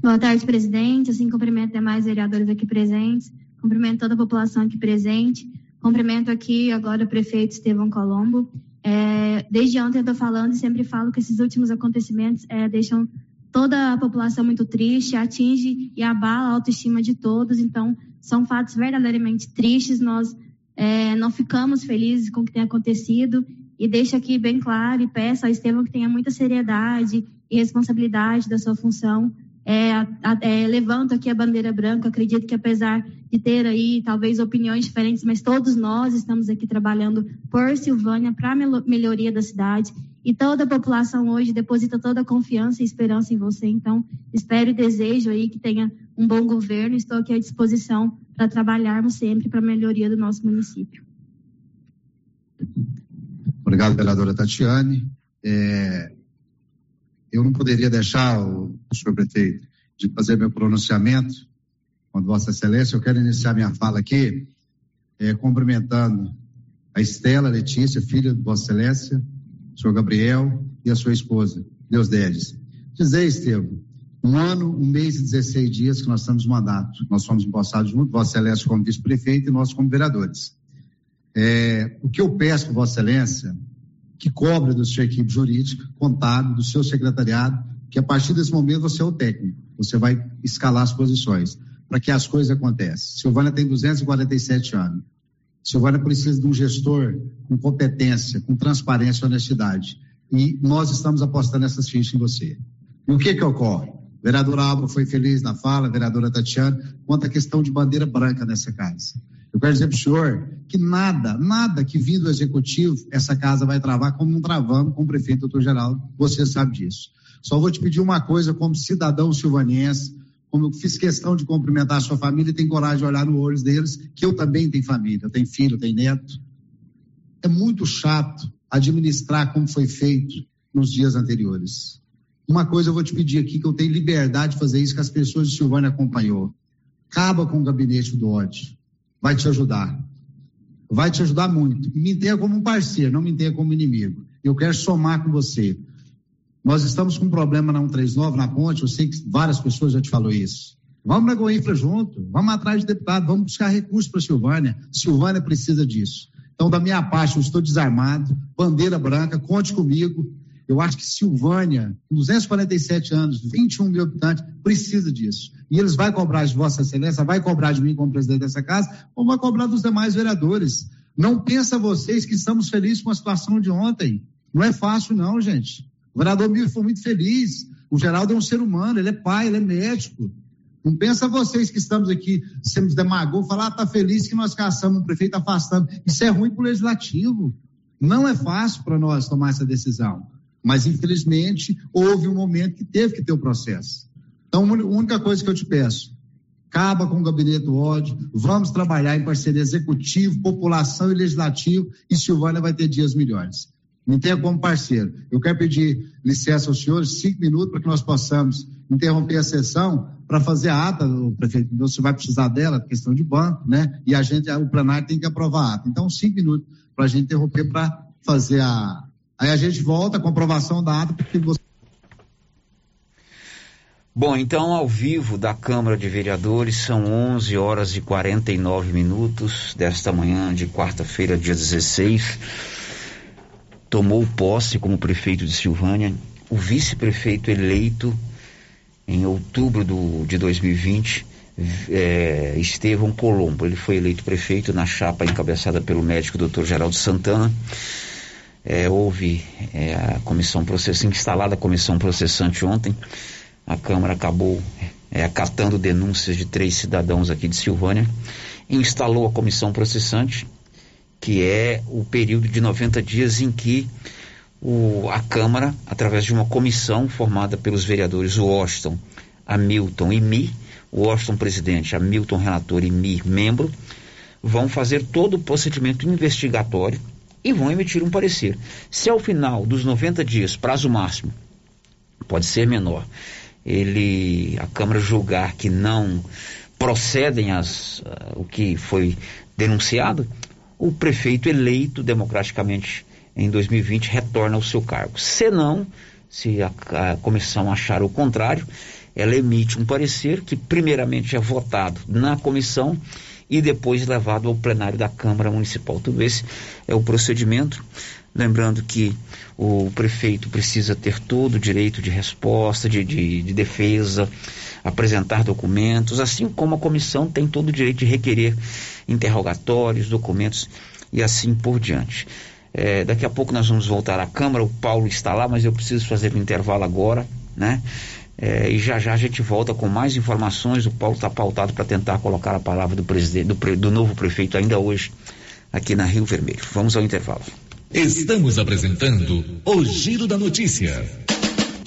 Boa tarde, presidente. Assim, cumprimento demais vereadores aqui presentes, cumprimento toda a população aqui presente, cumprimento aqui agora o prefeito Estevão Colombo. É, desde ontem eu estou falando e sempre falo que esses últimos acontecimentos é, deixam toda a população muito triste, atinge e abala a autoestima de todos. Então, são fatos verdadeiramente tristes. Nós é, não ficamos felizes com o que tem acontecido e deixo aqui bem claro e peço ao Estevão que tenha muita seriedade e responsabilidade da sua função. É, é, levanto aqui a bandeira branca. Acredito que apesar de ter aí talvez opiniões diferentes, mas todos nós estamos aqui trabalhando por Silvânia para a melhoria da cidade e toda a população hoje deposita toda a confiança e esperança em você. Então, espero e desejo aí que tenha um bom governo. Estou aqui à disposição para trabalharmos sempre para a melhoria do nosso município. Obrigado, vereadora Tatiane. É, eu não poderia deixar, o, senhor prefeito, de fazer meu pronunciamento com Vossa Excelência. Eu quero iniciar minha fala aqui é, cumprimentando a Estela Letícia, filha de Vossa Excelência, o senhor Gabriel e a sua esposa, Deus deles. Dizer, Estevam, um ano, um mês e 16 dias que nós estamos mandato. Nós fomos empossados junto, Vossa Excelência como vice-prefeito e nós como vereadores. É, o que eu peço para Vossa Excelência que cobra da sua equipe jurídica, contábil, do seu secretariado, que a partir desse momento você é o técnico, você vai escalar as posições para que as coisas aconteçam. Silvânia tem 247 anos. Silvânia precisa de um gestor com competência, com transparência e honestidade. E nós estamos apostando essas fichas em você. E o que que ocorre? A vereadora Alba foi feliz na fala, a vereadora Tatiana, quanto à questão de bandeira branca nessa casa. Eu quero dizer para o senhor que nada, nada que vindo do executivo, essa casa vai travar como não travamos com o prefeito doutor Geraldo. Você sabe disso. Só vou te pedir uma coisa como cidadão silvanense, como eu fiz questão de cumprimentar a sua família e tenho coragem de olhar no olhos deles, que eu também tenho família, tenho filho, tenho neto. É muito chato administrar como foi feito nos dias anteriores. Uma coisa eu vou te pedir aqui, que eu tenho liberdade de fazer isso, que as pessoas de Silvânia acompanhou. Acaba com o gabinete do ódio vai te ajudar. Vai te ajudar muito. Me entenda como um parceiro, não me entenda como inimigo. Eu quero somar com você. Nós estamos com um problema na 139, na ponte, eu sei que várias pessoas já te falou isso. Vamos na Goinfra junto, vamos atrás de deputado, vamos buscar recursos para Silvânia. Silvânia precisa disso. Então, da minha parte, eu estou desarmado, bandeira branca, conte comigo. Eu acho que Silvânia, com 247 anos, 21 mil habitantes, precisa disso. E eles vão cobrar de Vossa Excelência, vai cobrar de mim como presidente dessa casa, ou vai cobrar dos demais vereadores. Não pensa vocês que estamos felizes com a situação de ontem. Não é fácil, não, gente. O vereador Mil foi muito feliz. O Geraldo é um ser humano, ele é pai, ele é médico. Não pensa vocês que estamos aqui sendo demagogos, falar, ah, tá feliz que nós caçamos um prefeito afastando. Isso é ruim para o legislativo. Não é fácil para nós tomar essa decisão. Mas, infelizmente, houve um momento que teve que ter o processo. Então, a única coisa que eu te peço, acaba com o gabinete ódio, vamos trabalhar em parceria executivo, população e legislativo, e Silvânia vai ter dias melhores. Me tenha como parceiro. Eu quero pedir licença aos senhores, cinco minutos, para que nós possamos interromper a sessão para fazer a ata, o prefeito, você vai precisar dela, questão de banco, né? E a gente, o plenário tem que aprovar a ata. Então, cinco minutos para a gente interromper para fazer a, Aí a gente volta com aprovação da ata, porque você. Bom, então ao vivo da Câmara de Vereadores são 11 horas e 49 minutos desta manhã de quarta-feira, dia 16. Tomou posse como prefeito de Silvânia o vice-prefeito eleito em outubro do, de 2020, é, Estevão Colombo. Ele foi eleito prefeito na chapa encabeçada pelo médico Dr. Geraldo Santana. É, houve é, a comissão processante, instalada a comissão processante ontem. A Câmara acabou é, acatando denúncias de três cidadãos aqui de Silvânia. Instalou a comissão processante, que é o período de 90 dias em que o, a Câmara, através de uma comissão formada pelos vereadores Washington, Hamilton e Mi, Washington presidente, Hamilton relator e Mi membro, vão fazer todo o procedimento investigatório e vão emitir um parecer. Se ao final dos 90 dias, prazo máximo, pode ser menor, ele a Câmara julgar que não procedem as, uh, o que foi denunciado, o prefeito eleito democraticamente em 2020 retorna ao seu cargo. Se não, se a, a comissão achar o contrário, ela emite um parecer que primeiramente é votado na comissão e depois levado ao plenário da Câmara Municipal. Tudo esse é o procedimento. Lembrando que o prefeito precisa ter todo o direito de resposta, de, de, de, defesa, apresentar documentos, assim como a comissão tem todo o direito de requerer interrogatórios, documentos e assim por diante. É, daqui a pouco nós vamos voltar à Câmara, o Paulo está lá, mas eu preciso fazer um intervalo agora, né? É, e já já a gente volta com mais informações. O Paulo está pautado para tentar colocar a palavra do presidente, do, do novo prefeito ainda hoje aqui na Rio Vermelho. Vamos ao intervalo. Estamos apresentando o Giro da Notícia.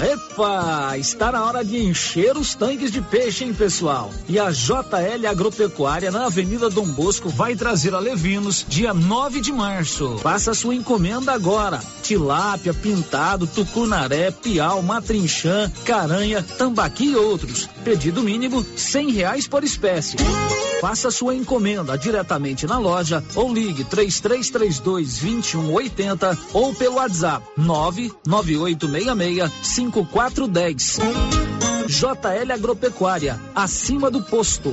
Epa, está na hora de encher os tanques de peixe, hein, pessoal? E a JL Agropecuária na Avenida Dom Bosco vai trazer a Levinos dia 9 de março. Faça sua encomenda agora. Tilápia, pintado, tucunaré, piau, matrinchã, caranha, tambaqui e outros. Pedido mínimo cem reais por espécie. Faça sua encomenda diretamente na loja ou ligue 3332 2180 ou pelo WhatsApp 99866 5410. JL Agropecuária, acima do posto.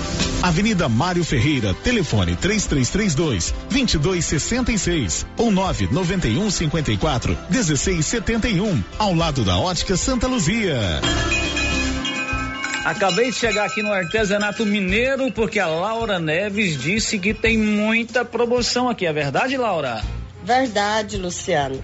Avenida Mário Ferreira, telefone 3332 2266 ou 991 54 1671, ao lado da Ótica Santa Luzia. Acabei de chegar aqui no artesanato mineiro porque a Laura Neves disse que tem muita promoção aqui. É verdade, Laura? Verdade, Luciano.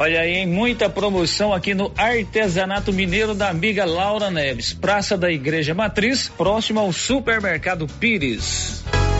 Olha aí, muita promoção aqui no Artesanato Mineiro da amiga Laura Neves, Praça da Igreja Matriz, próximo ao Supermercado Pires.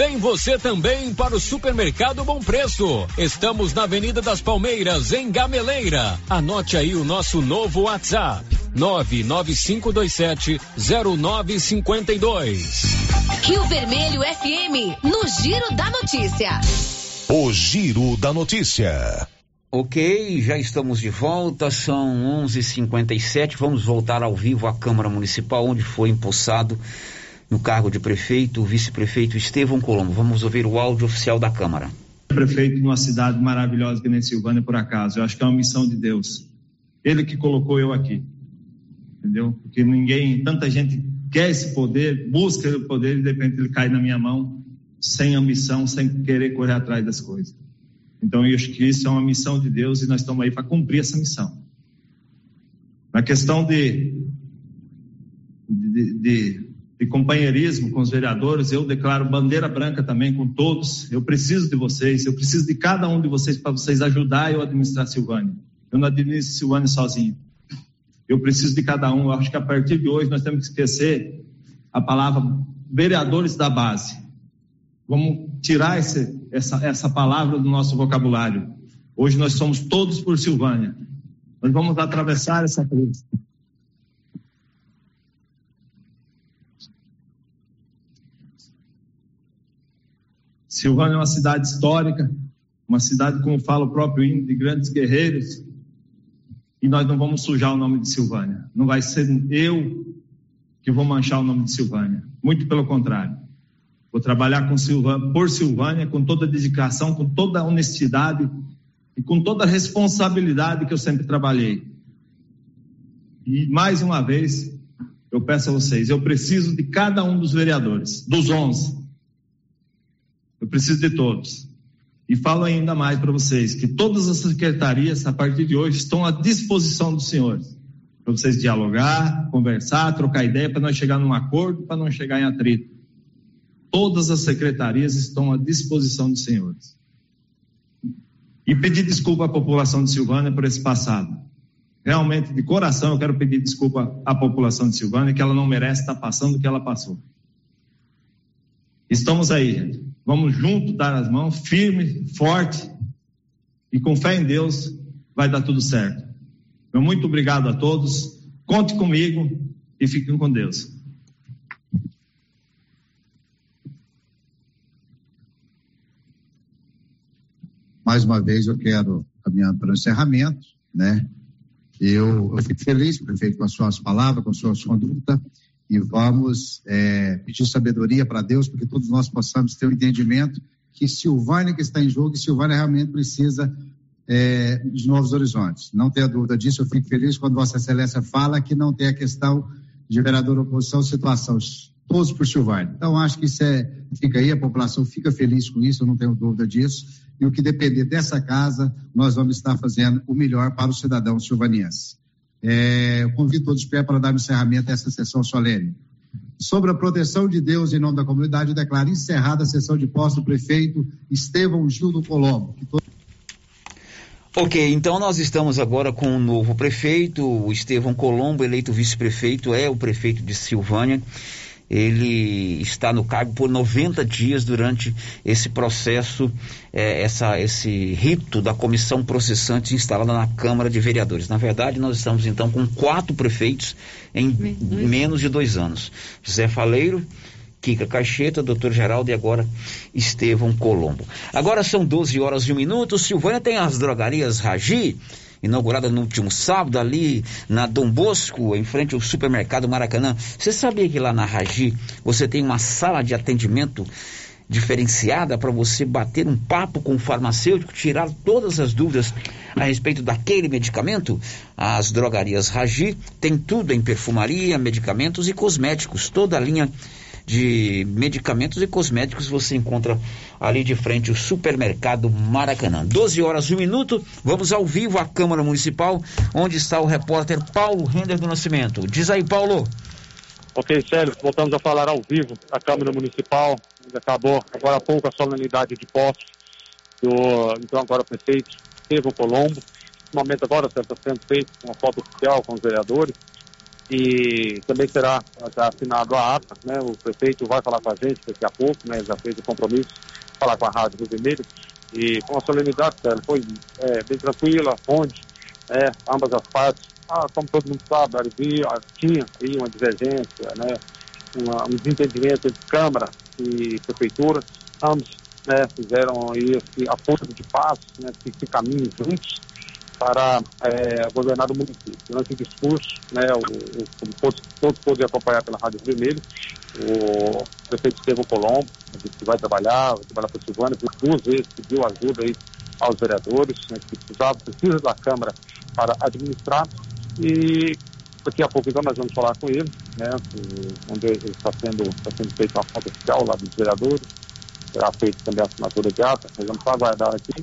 Vem você também para o Supermercado Bom Preço. Estamos na Avenida das Palmeiras, em Gameleira. Anote aí o nosso novo WhatsApp: 995270952. Rio Vermelho FM, no Giro da Notícia. O Giro da Notícia. Ok, já estamos de volta, são 11:57. Vamos voltar ao vivo à Câmara Municipal, onde foi impulsado no cargo de prefeito, o vice-prefeito Estevão Colombo. Vamos ouvir o áudio oficial da Câmara. Prefeito numa cidade maravilhosa que nem Silvânia, por acaso. Eu acho que é uma missão de Deus. Ele que colocou eu aqui. Entendeu? Porque ninguém, tanta gente quer esse poder, busca o poder e de repente ele cai na minha mão sem ambição, sem querer correr atrás das coisas. Então eu acho que isso é uma missão de Deus e nós estamos aí para cumprir essa missão. Na questão de, de, de de companheirismo com os vereadores, eu declaro bandeira branca também com todos. Eu preciso de vocês, eu preciso de cada um de vocês para vocês ajudar eu a administrar Silvânia. Eu não administro Silvânia sozinho. Eu preciso de cada um. Eu acho que a partir de hoje nós temos que esquecer a palavra vereadores da base. Vamos tirar esse, essa, essa palavra do nosso vocabulário. Hoje nós somos todos por Silvânia. Nós vamos atravessar essa crise. Silvânia é uma cidade histórica, uma cidade, como fala o próprio hino, de grandes guerreiros, e nós não vamos sujar o nome de Silvânia. Não vai ser eu que vou manchar o nome de Silvânia. Muito pelo contrário. Vou trabalhar com Silvânia, por Silvânia com toda dedicação, com toda honestidade e com toda responsabilidade que eu sempre trabalhei. E mais uma vez, eu peço a vocês, eu preciso de cada um dos vereadores, dos 11. Eu preciso de todos. E falo ainda mais para vocês que todas as secretarias, a partir de hoje, estão à disposição dos senhores. Para vocês dialogar, conversar, trocar ideia, para nós chegar num acordo, para não chegar em atrito. Todas as secretarias estão à disposição dos senhores. E pedir desculpa à população de Silvânia por esse passado. Realmente, de coração, eu quero pedir desculpa à população de Silvânia, que ela não merece estar passando o que ela passou. Estamos aí, gente. Vamos juntos dar as mãos, firme, forte, e com fé em Deus vai dar tudo certo. Muito obrigado a todos. Conte comigo e fiquem com Deus. Mais uma vez eu quero caminhando para o encerramento, né? Eu, eu fico feliz, prefeito, com as suas palavras, com a sua conduta e vamos é, pedir sabedoria para Deus, porque todos nós possamos ter o um entendimento que Silvânia que está em jogo e Silvânia realmente precisa é, de novos horizontes. Não tenha dúvida disso, eu fico feliz quando Vossa Excelência fala que não tem a questão de vereador oposição, situação, todos por Silvânia. Então, acho que isso é, fica aí, a população fica feliz com isso, eu não tenho dúvida disso. E o que depender dessa casa, nós vamos estar fazendo o melhor para o cidadão silvaniense. É, convido todos os pés para dar encerramento a essa sessão solene. Sobre a proteção de Deus em nome da comunidade, eu declaro encerrada a sessão de posse do prefeito Estevão Gil do Colombo. Ok, então nós estamos agora com o um novo prefeito, o Estevão Colombo, eleito vice-prefeito, é o prefeito de Silvânia ele está no cargo por 90 dias durante esse processo, é, essa, esse rito da comissão processante instalada na Câmara de Vereadores. Na verdade, nós estamos então com quatro prefeitos em menos de dois anos. José Faleiro, Kika Caixeta, doutor Geraldo e agora Estevão Colombo. Agora são 12 horas e um minuto. Silvânia tem as drogarias Ragi inaugurada no último sábado ali na Dom Bosco, em frente ao supermercado Maracanã. Você sabia que lá na Ragi você tem uma sala de atendimento diferenciada para você bater um papo com o farmacêutico, tirar todas as dúvidas a respeito daquele medicamento? As drogarias Ragi tem tudo em perfumaria, medicamentos e cosméticos, toda a linha de medicamentos e cosméticos você encontra ali de frente o supermercado Maracanã. 12 horas e um minuto, vamos ao vivo à Câmara Municipal, onde está o repórter Paulo Render do Nascimento. Diz aí, Paulo. Ok, Célio, voltamos a falar ao vivo à Câmara Municipal. Acabou agora há pouco a solenidade de posse do então agora prefeito Estevão Colombo. No momento agora está sendo feito uma foto oficial com os vereadores e também será assinado a ata, né? O prefeito vai falar com a gente daqui a pouco, né? Já fez o compromisso de falar com a Rádio Rio Vermelho e com a solenidade, foi é, bem tranquila, onde é, ambas as partes, ah, como todo mundo sabe, havia, tinha aí uma divergência, né? Uma, um desentendimento entre Câmara e Prefeitura, ambos né, fizeram esse acordo de passos, né, esse caminho juntos, para é, governar o município. Durante o discurso, né, o, o, todos, todos podem acompanhar pela Rádio Vermelho, o prefeito Estevão Colombo, que vai trabalhar, vai trabalhar para Silvânia, por duas vezes pediu ajuda aí aos vereadores, né, que precisava, precisa da Câmara para administrar, e daqui a pouco então nós vamos falar com ele, né, onde está sendo, está sendo feita uma foto oficial lá dos vereadores, será feita também a assinatura de ata, nós vamos aguardar aqui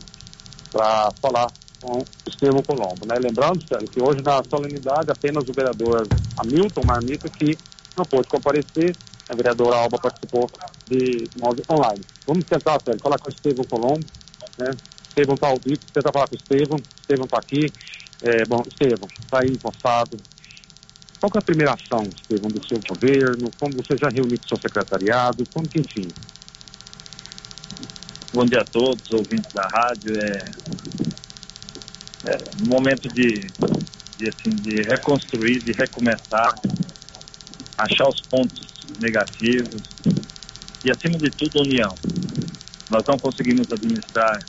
para falar com Estevão Colombo. Né? Lembrando, Sérgio, que hoje na solenidade apenas o vereador Hamilton Marmita que não pôde comparecer, a vereadora Alba participou de modo online. Vamos tentar, Sérgio, falar com o Estevão Colombo, né? Estevão está ao vivo, tenta falar com o Estevão, Estevão está aqui. É, bom, Estevão, está aí empossado. Qual é a primeira ação, Estevão, do seu governo? Como você já reuniu com seu secretariado? Como que, enfim? Bom dia a todos, ouvintes da rádio. É, é, um momento de, de, assim, de reconstruir, de recomeçar, achar os pontos negativos e, acima de tudo, união. Nós não conseguimos administrar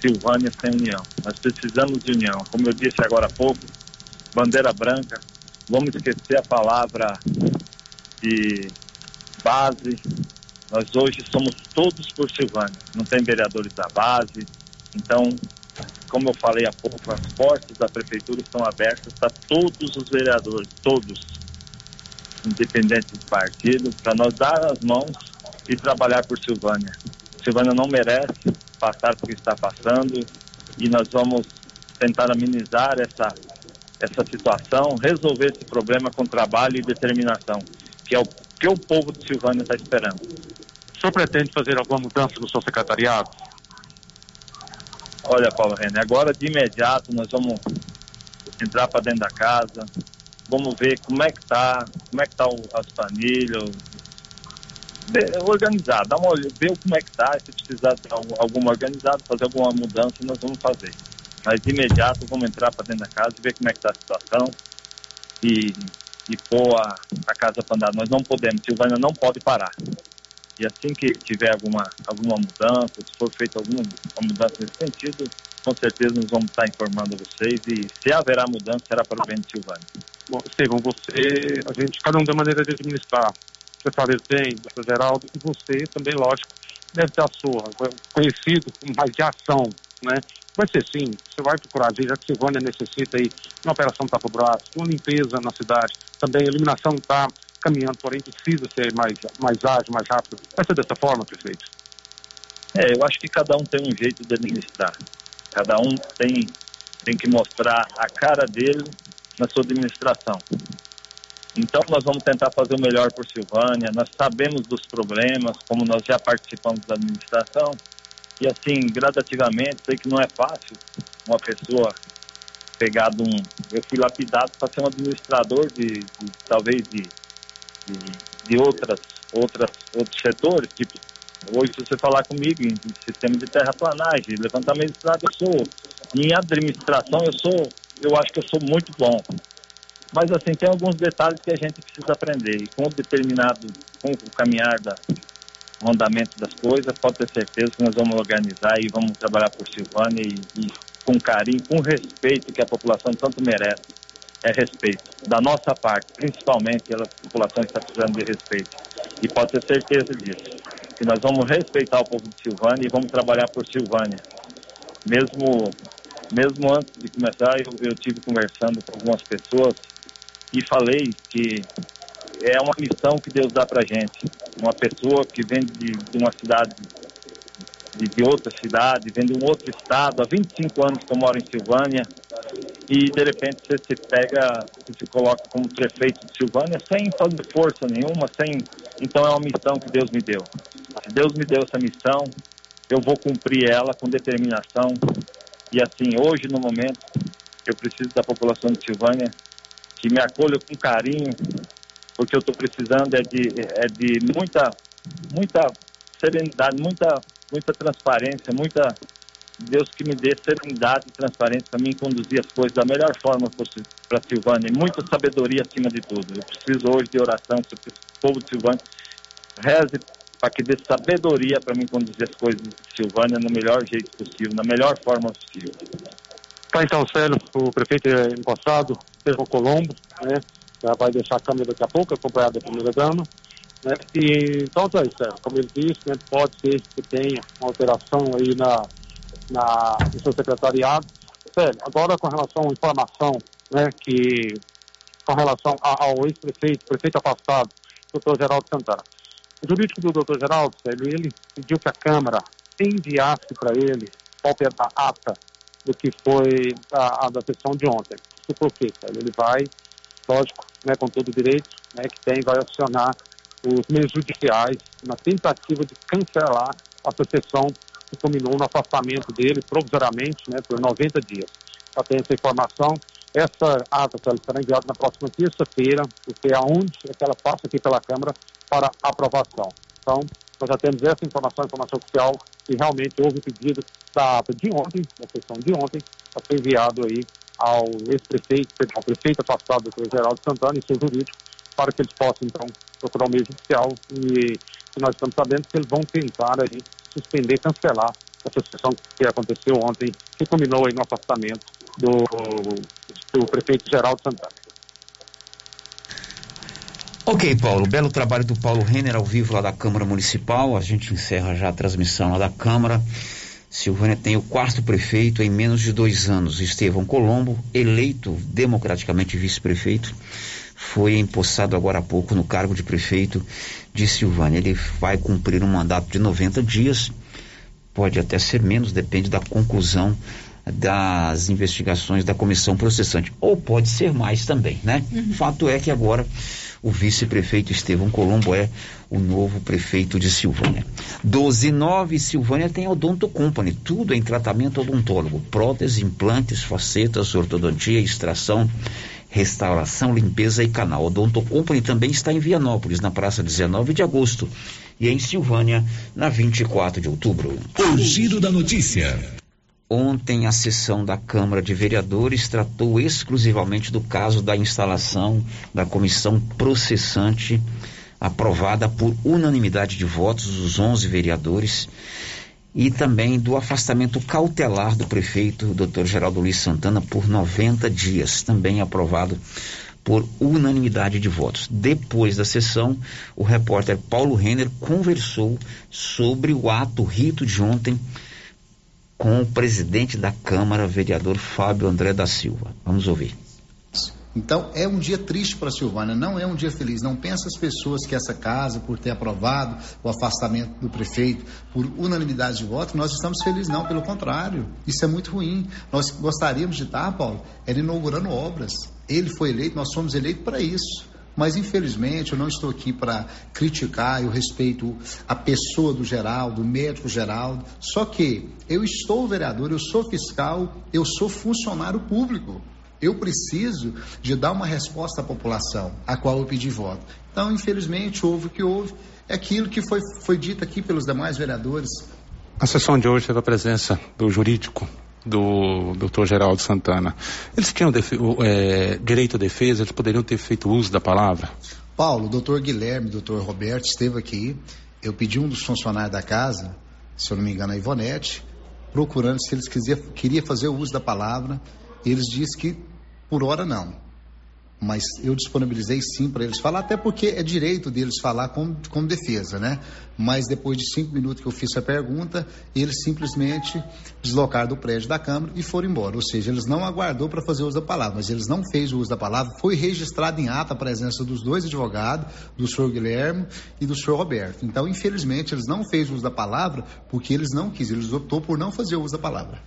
Silvânia sem união. Nós precisamos de união. Como eu disse agora há pouco, bandeira branca, vamos esquecer a palavra de base. Nós hoje somos todos por Silvânia, não tem vereadores da base. Então, como eu falei há pouco, as portas da prefeitura estão abertas para todos os vereadores, todos, independente de partido, para nós dar as mãos e trabalhar por Silvânia. Silvânia não merece passar por que está passando e nós vamos tentar amenizar essa, essa situação, resolver esse problema com trabalho e determinação, que é o que o povo de Silvânia está esperando. O senhor pretende fazer alguma mudança no seu secretariado? Olha, Paulo René, agora de imediato nós vamos entrar para dentro da casa, vamos ver como é que tá, como é que tá o, as famílias, organizar, dar uma olhada, ver como é que tá, se precisar de alguma organizada, fazer alguma mudança, nós vamos fazer. Mas de imediato vamos entrar para dentro da casa e ver como é que está a situação e, e pôr a, a casa para andar. Nós não podemos, Silvânia não pode parar. E assim que tiver alguma, alguma mudança, se for feita alguma mudança nesse sentido, com certeza nós vamos estar informando vocês e se haverá mudança, será para o bem de Silvânia. Bom, você, a gente, cada um tem maneira de administrar. Você fala bem, doutor Geraldo, e você também, lógico, deve ter a sua, conhecido mais de ação, né? Vai ser sim, você vai procurar, já que Silvânia necessita aí uma operação tapa braço, uma limpeza na cidade, também iluminação está caminhando, porém precisa ser mais, mais ágil, mais rápido. Vai ser dessa forma, prefeito? É, eu acho que cada um tem um jeito de administrar. Cada um tem, tem que mostrar a cara dele na sua administração. Então nós vamos tentar fazer o melhor por Silvânia. Nós sabemos dos problemas, como nós já participamos da administração. E assim, gradativamente, sei que não é fácil uma pessoa pegar de um. Eu fui lapidado para ser um administrador de, de talvez de, de, outras, outras, outros setores, tipo, hoje se você falar comigo em sistema de terraplanagem, levantamento de estrada, eu sou. Em administração eu sou, eu acho que eu sou muito bom. Mas assim, tem alguns detalhes que a gente precisa aprender. E com o determinado, com o caminhar da, o andamento das coisas, pode ter certeza que nós vamos organizar e vamos trabalhar por Silvânia e, e com carinho, com respeito que a população tanto merece. É respeito. Da nossa parte, principalmente, a população está precisando de respeito. E pode ter certeza disso. Que nós vamos respeitar o povo de Silvânia e vamos trabalhar por Silvânia. Mesmo, mesmo antes de começar, eu, eu tive conversando com algumas pessoas e falei que é uma missão que Deus dá para gente. Uma pessoa que vem de, de uma cidade, de, de, outra cidade, vem de um outro estado, há 25 anos que eu moro em Silvânia, e de repente você se pega e se coloca como prefeito de Silvânia sem fazer força nenhuma, sem. Então é uma missão que Deus me deu. Se Deus me deu essa missão, eu vou cumprir ela com determinação. E assim, hoje no momento, eu preciso da população de Silvânia que me acolha com carinho, porque eu estou precisando é de, é de muita, muita serenidade, muita, muita transparência, muita Deus que me dê serenidade e transparência para mim conduzir as coisas da melhor forma para Silvânia, e muita sabedoria acima de tudo. Eu preciso hoje de oração, que o povo de Silvânia reze para que dê sabedoria para mim conduzir as coisas de Silvânia no melhor jeito possível, na melhor forma possível. Tá então, Célio, o prefeito é empossado, Pedro Colombo, né? Já vai deixar a câmera daqui a pouco, acompanhado da primeira dama. Né? E, então, tá aí, Célio, como ele disse, né, pode ser que tenha uma alteração aí na, na, no seu secretariado. Célio, agora com relação à informação, né, que com relação ao ex-prefeito, prefeito afastado, doutor Geraldo Santana. O jurídico do doutor Geraldo, Célio, ele pediu que a Câmara enviasse para ele cópia da ata do que foi a, a da sessão de ontem. Isso por quê? Ele vai, lógico, né, com todo o direito né, que tem, vai acionar os meios judiciais na tentativa de cancelar a sessão que culminou no afastamento dele provisoriamente né, por 90 dias. Já tem essa informação. Essa ata será enviada na próxima terça-feira, porque é onde é que ela passa aqui pela Câmara para aprovação. Então, nós já temos essa informação, informação oficial, que realmente houve pedido da ata de ontem, da sessão de ontem, para ser enviado aí ao ex-prefeito, ao prefeito afastado, doutor Geraldo Santana e seu jurídico, para que eles possam, então, procurar o meio judicial e, e nós estamos sabendo que eles vão tentar aí suspender, cancelar essa sessão que aconteceu ontem, que culminou no afastamento do do prefeito Geraldo Santana. Ok, Paulo. Belo trabalho do Paulo Renner ao vivo lá da Câmara Municipal. A gente encerra já a transmissão lá da Câmara. Silvânia tem o quarto prefeito em menos de dois anos. Estevão Colombo, eleito democraticamente vice-prefeito, foi empossado agora há pouco no cargo de prefeito de Silvânia. Ele vai cumprir um mandato de 90 dias, pode até ser menos, depende da conclusão das investigações da comissão processante, ou pode ser mais também, né? Uhum. Fato é que agora o vice-prefeito Estevão Colombo é o novo prefeito de Silvânia. 129 Silvânia tem Odonto Company, tudo em tratamento odontólogo, prótese, implantes, facetas, ortodontia, extração, restauração, limpeza e canal. Odonto Company também está em Vianópolis, na praça 19 de agosto, e em Silvânia, na 24 de outubro. O giro da notícia. Ontem, a sessão da Câmara de Vereadores tratou exclusivamente do caso da instalação da comissão processante, aprovada por unanimidade de votos dos 11 vereadores, e também do afastamento cautelar do prefeito, Dr. Geraldo Luiz Santana, por 90 dias, também aprovado por unanimidade de votos. Depois da sessão, o repórter Paulo Renner conversou sobre o ato rito de ontem com o presidente da Câmara, vereador Fábio André da Silva. Vamos ouvir. Então é um dia triste para a Silvânia, não é um dia feliz. Não pensa as pessoas que essa casa, por ter aprovado o afastamento do prefeito por unanimidade de votos, nós estamos felizes, não, pelo contrário. Isso é muito ruim. Nós gostaríamos de estar, Paulo, era inaugurando obras. Ele foi eleito, nós somos eleitos para isso. Mas, infelizmente, eu não estou aqui para criticar, eu respeito a pessoa do Geraldo, o médico Geraldo. Só que eu estou vereador, eu sou fiscal, eu sou funcionário público. Eu preciso de dar uma resposta à população, a qual eu pedi voto. Então, infelizmente, houve o que houve. É aquilo que foi, foi dito aqui pelos demais vereadores. A sessão de hoje teve a presença do jurídico do doutor Geraldo Santana. Eles tinham é, direito à defesa, eles poderiam ter feito uso da palavra? Paulo, o doutor Guilherme, o doutor Roberto esteve aqui. Eu pedi um dos funcionários da casa, se eu não me engano, a Ivonete, procurando se eles queria, queria fazer o uso da palavra. Eles disseram que por hora não mas eu disponibilizei sim para eles falar, até porque é direito deles falar como, como defesa, né? Mas depois de cinco minutos que eu fiz a pergunta, eles simplesmente deslocaram do prédio da Câmara e foram embora. Ou seja, eles não aguardou para fazer uso da palavra, mas eles não fez o uso da palavra. Foi registrado em ata a presença dos dois advogados, do senhor Guilherme e do senhor Roberto. Então, infelizmente, eles não fez uso da palavra porque eles não quiseram, eles optou por não fazer uso da palavra.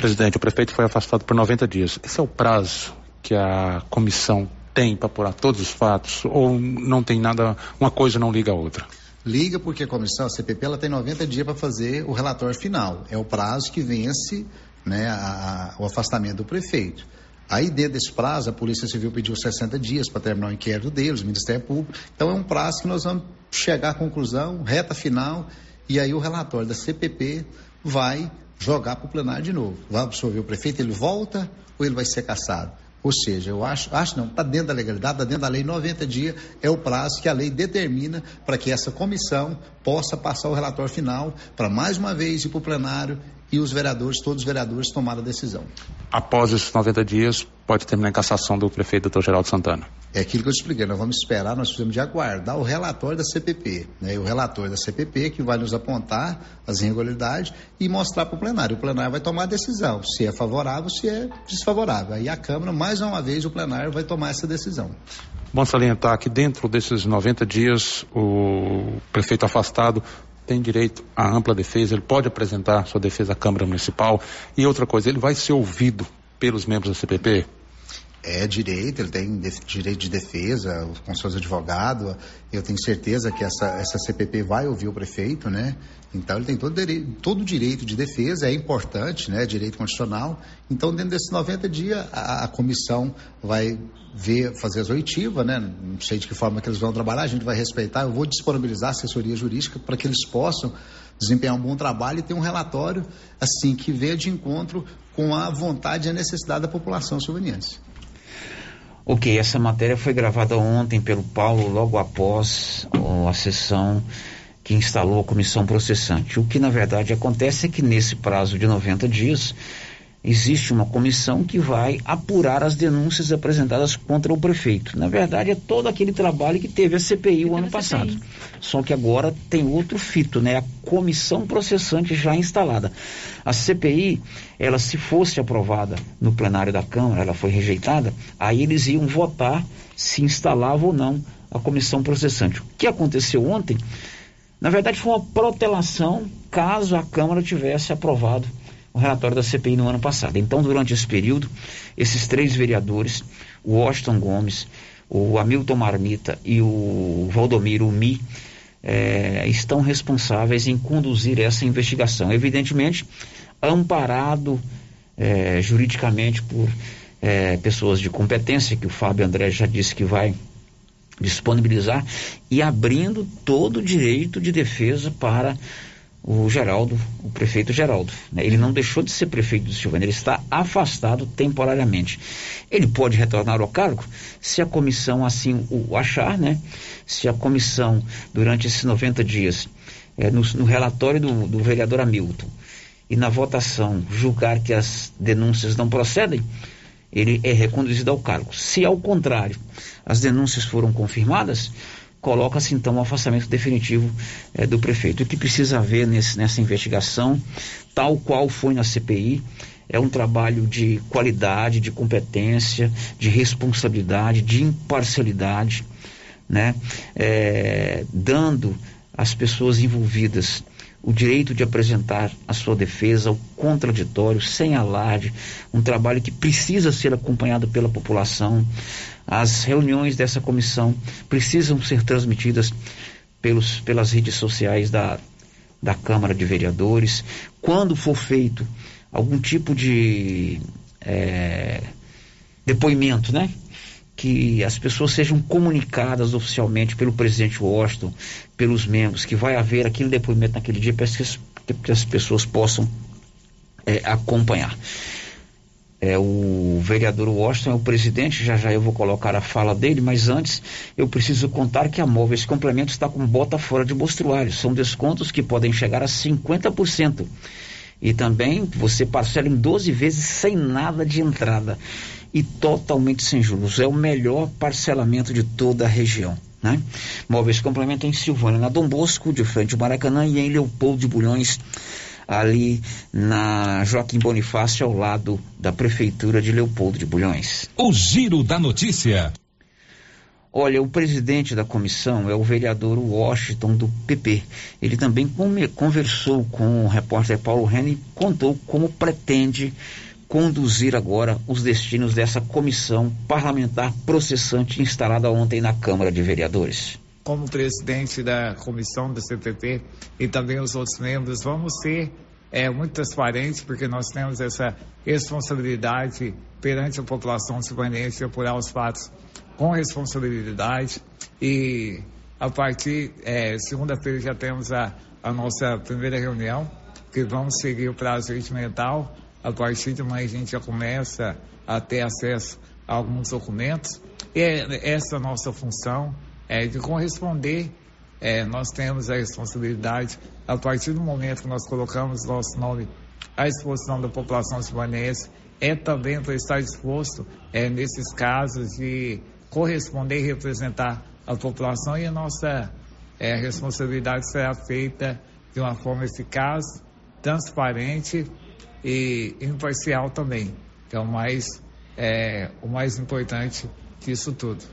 Presidente, o prefeito foi afastado por 90 dias. Esse é o prazo que a comissão tem para apurar todos os fatos ou não tem nada, uma coisa não liga a outra? Liga porque a comissão, a CPP, ela tem 90 dias para fazer o relatório final. É o prazo que vence né, a, a, o afastamento do prefeito. Aí, dentro desse prazo, a Polícia Civil pediu 60 dias para terminar o inquérito deles, o Ministério Público. Então, é um prazo que nós vamos chegar à conclusão, reta final, e aí o relatório da CPP vai jogar para o plenário de novo. Vai absorver o prefeito, ele volta ou ele vai ser cassado? Ou seja, eu acho, acho não, está dentro da legalidade, está dentro da lei, 90 dias é o prazo que a lei determina para que essa comissão possa passar o relatório final para mais uma vez ir para o plenário e os vereadores, todos os vereadores, tomaram a decisão. Após esses 90 dias, pode terminar a cassação do prefeito doutor Geraldo Santana. É aquilo que eu te expliquei, nós vamos esperar, nós precisamos de aguardar o relatório da CPP, né? o relatório da CPP que vai nos apontar as irregularidades e mostrar para o plenário. O plenário vai tomar a decisão, se é favorável, se é desfavorável. Aí a Câmara, mais uma vez, o plenário vai tomar essa decisão. Bom salientar que dentro desses 90 dias, o prefeito afastado tem direito à ampla defesa, ele pode apresentar sua defesa à Câmara Municipal. E outra coisa, ele vai ser ouvido pelos membros da CPP? É direito, ele tem direito de defesa com seus advogados. Eu tenho certeza que essa, essa CPP vai ouvir o prefeito, né? Então ele tem todo, todo o direito de defesa, é importante, né? Direito constitucional. Então, dentro desses 90 dias, a, a comissão vai ver, fazer as oitivas, né? Não sei de que forma que eles vão trabalhar, a gente vai respeitar. Eu vou disponibilizar assessoria jurídica para que eles possam desempenhar um bom trabalho e ter um relatório, assim, que venha de encontro com a vontade e a necessidade da população silvaniense. Ok, essa matéria foi gravada ontem pelo Paulo logo após a sessão que instalou a comissão processante. O que na verdade acontece é que nesse prazo de 90 dias existe uma comissão que vai apurar as denúncias apresentadas contra o prefeito. Na verdade, é todo aquele trabalho que teve a CPI o ano passado. Só que agora tem outro fito, né? A comissão processante já instalada. A CPI, ela se fosse aprovada no plenário da Câmara, ela foi rejeitada, aí eles iam votar se instalava ou não a comissão processante. O que aconteceu ontem, na verdade, foi uma protelação caso a Câmara tivesse aprovado o relatório da CPI no ano passado. Então, durante esse período, esses três vereadores, o Washington Gomes, o Hamilton Marmita e o Valdomiro Mi, é, estão responsáveis em conduzir essa investigação. Evidentemente, amparado é, juridicamente por é, pessoas de competência, que o Fábio André já disse que vai disponibilizar, e abrindo todo o direito de defesa para o Geraldo, o prefeito Geraldo. Né? Ele não deixou de ser prefeito do Silvânia, ele está afastado temporariamente. Ele pode retornar ao cargo se a comissão assim o achar, né? Se a comissão, durante esses 90 dias, é, no, no, relatório do, do vereador Hamilton e na votação julgar que as denúncias não procedem, ele é reconduzido ao cargo. Se ao contrário, as denúncias foram confirmadas, coloca-se então o afastamento definitivo eh, do prefeito. O que precisa haver nesse, nessa investigação, tal qual foi na CPI, é um trabalho de qualidade, de competência, de responsabilidade, de imparcialidade, né? É, dando às pessoas envolvidas o direito de apresentar a sua defesa, o contraditório, sem alarde, um trabalho que precisa ser acompanhado pela população, as reuniões dessa comissão precisam ser transmitidas pelos, pelas redes sociais da, da Câmara de Vereadores. Quando for feito algum tipo de é, depoimento, né? Que as pessoas sejam comunicadas oficialmente pelo presidente Washington, pelos membros, que vai haver aquele depoimento naquele dia para que, as pessoas possam é, acompanhar. É, o vereador Washington é o presidente, já já eu vou colocar a fala dele, mas antes eu preciso contar que a Móveis Complemento está com bota fora de mostruário. São descontos que podem chegar a 50%. E também você parcela em 12 vezes sem nada de entrada e totalmente sem juros. É o melhor parcelamento de toda a região. Né? Móveis Complemento em Silvânia, na Dom Bosco, de frente ao Maracanã e em Leopoldo de Bulhões ali na Joaquim Bonifácio, ao lado da Prefeitura de Leopoldo de Bulhões. O Giro da Notícia. Olha, o presidente da comissão é o vereador Washington do PP. Ele também conversou com o repórter Paulo Rene e contou como pretende conduzir agora os destinos dessa comissão parlamentar processante instalada ontem na Câmara de Vereadores como presidente da comissão do CPP e também os outros membros, vamos ser é, muito transparentes, porque nós temos essa responsabilidade perante a população silvanense de apurar os fatos com responsabilidade e a partir, é, segunda-feira já temos a, a nossa primeira reunião, que vamos seguir o prazo regimental. A partir de amanhã a gente já começa a ter acesso a alguns documentos. E essa nossa função, é, de corresponder. É, nós temos a responsabilidade, a partir do momento que nós colocamos nosso nome à disposição da população silvanense, é também para estar disposto, é, nesses casos, de corresponder e representar a população e a nossa é, responsabilidade será feita de uma forma eficaz, transparente e imparcial também, que é o mais, é, o mais importante disso tudo.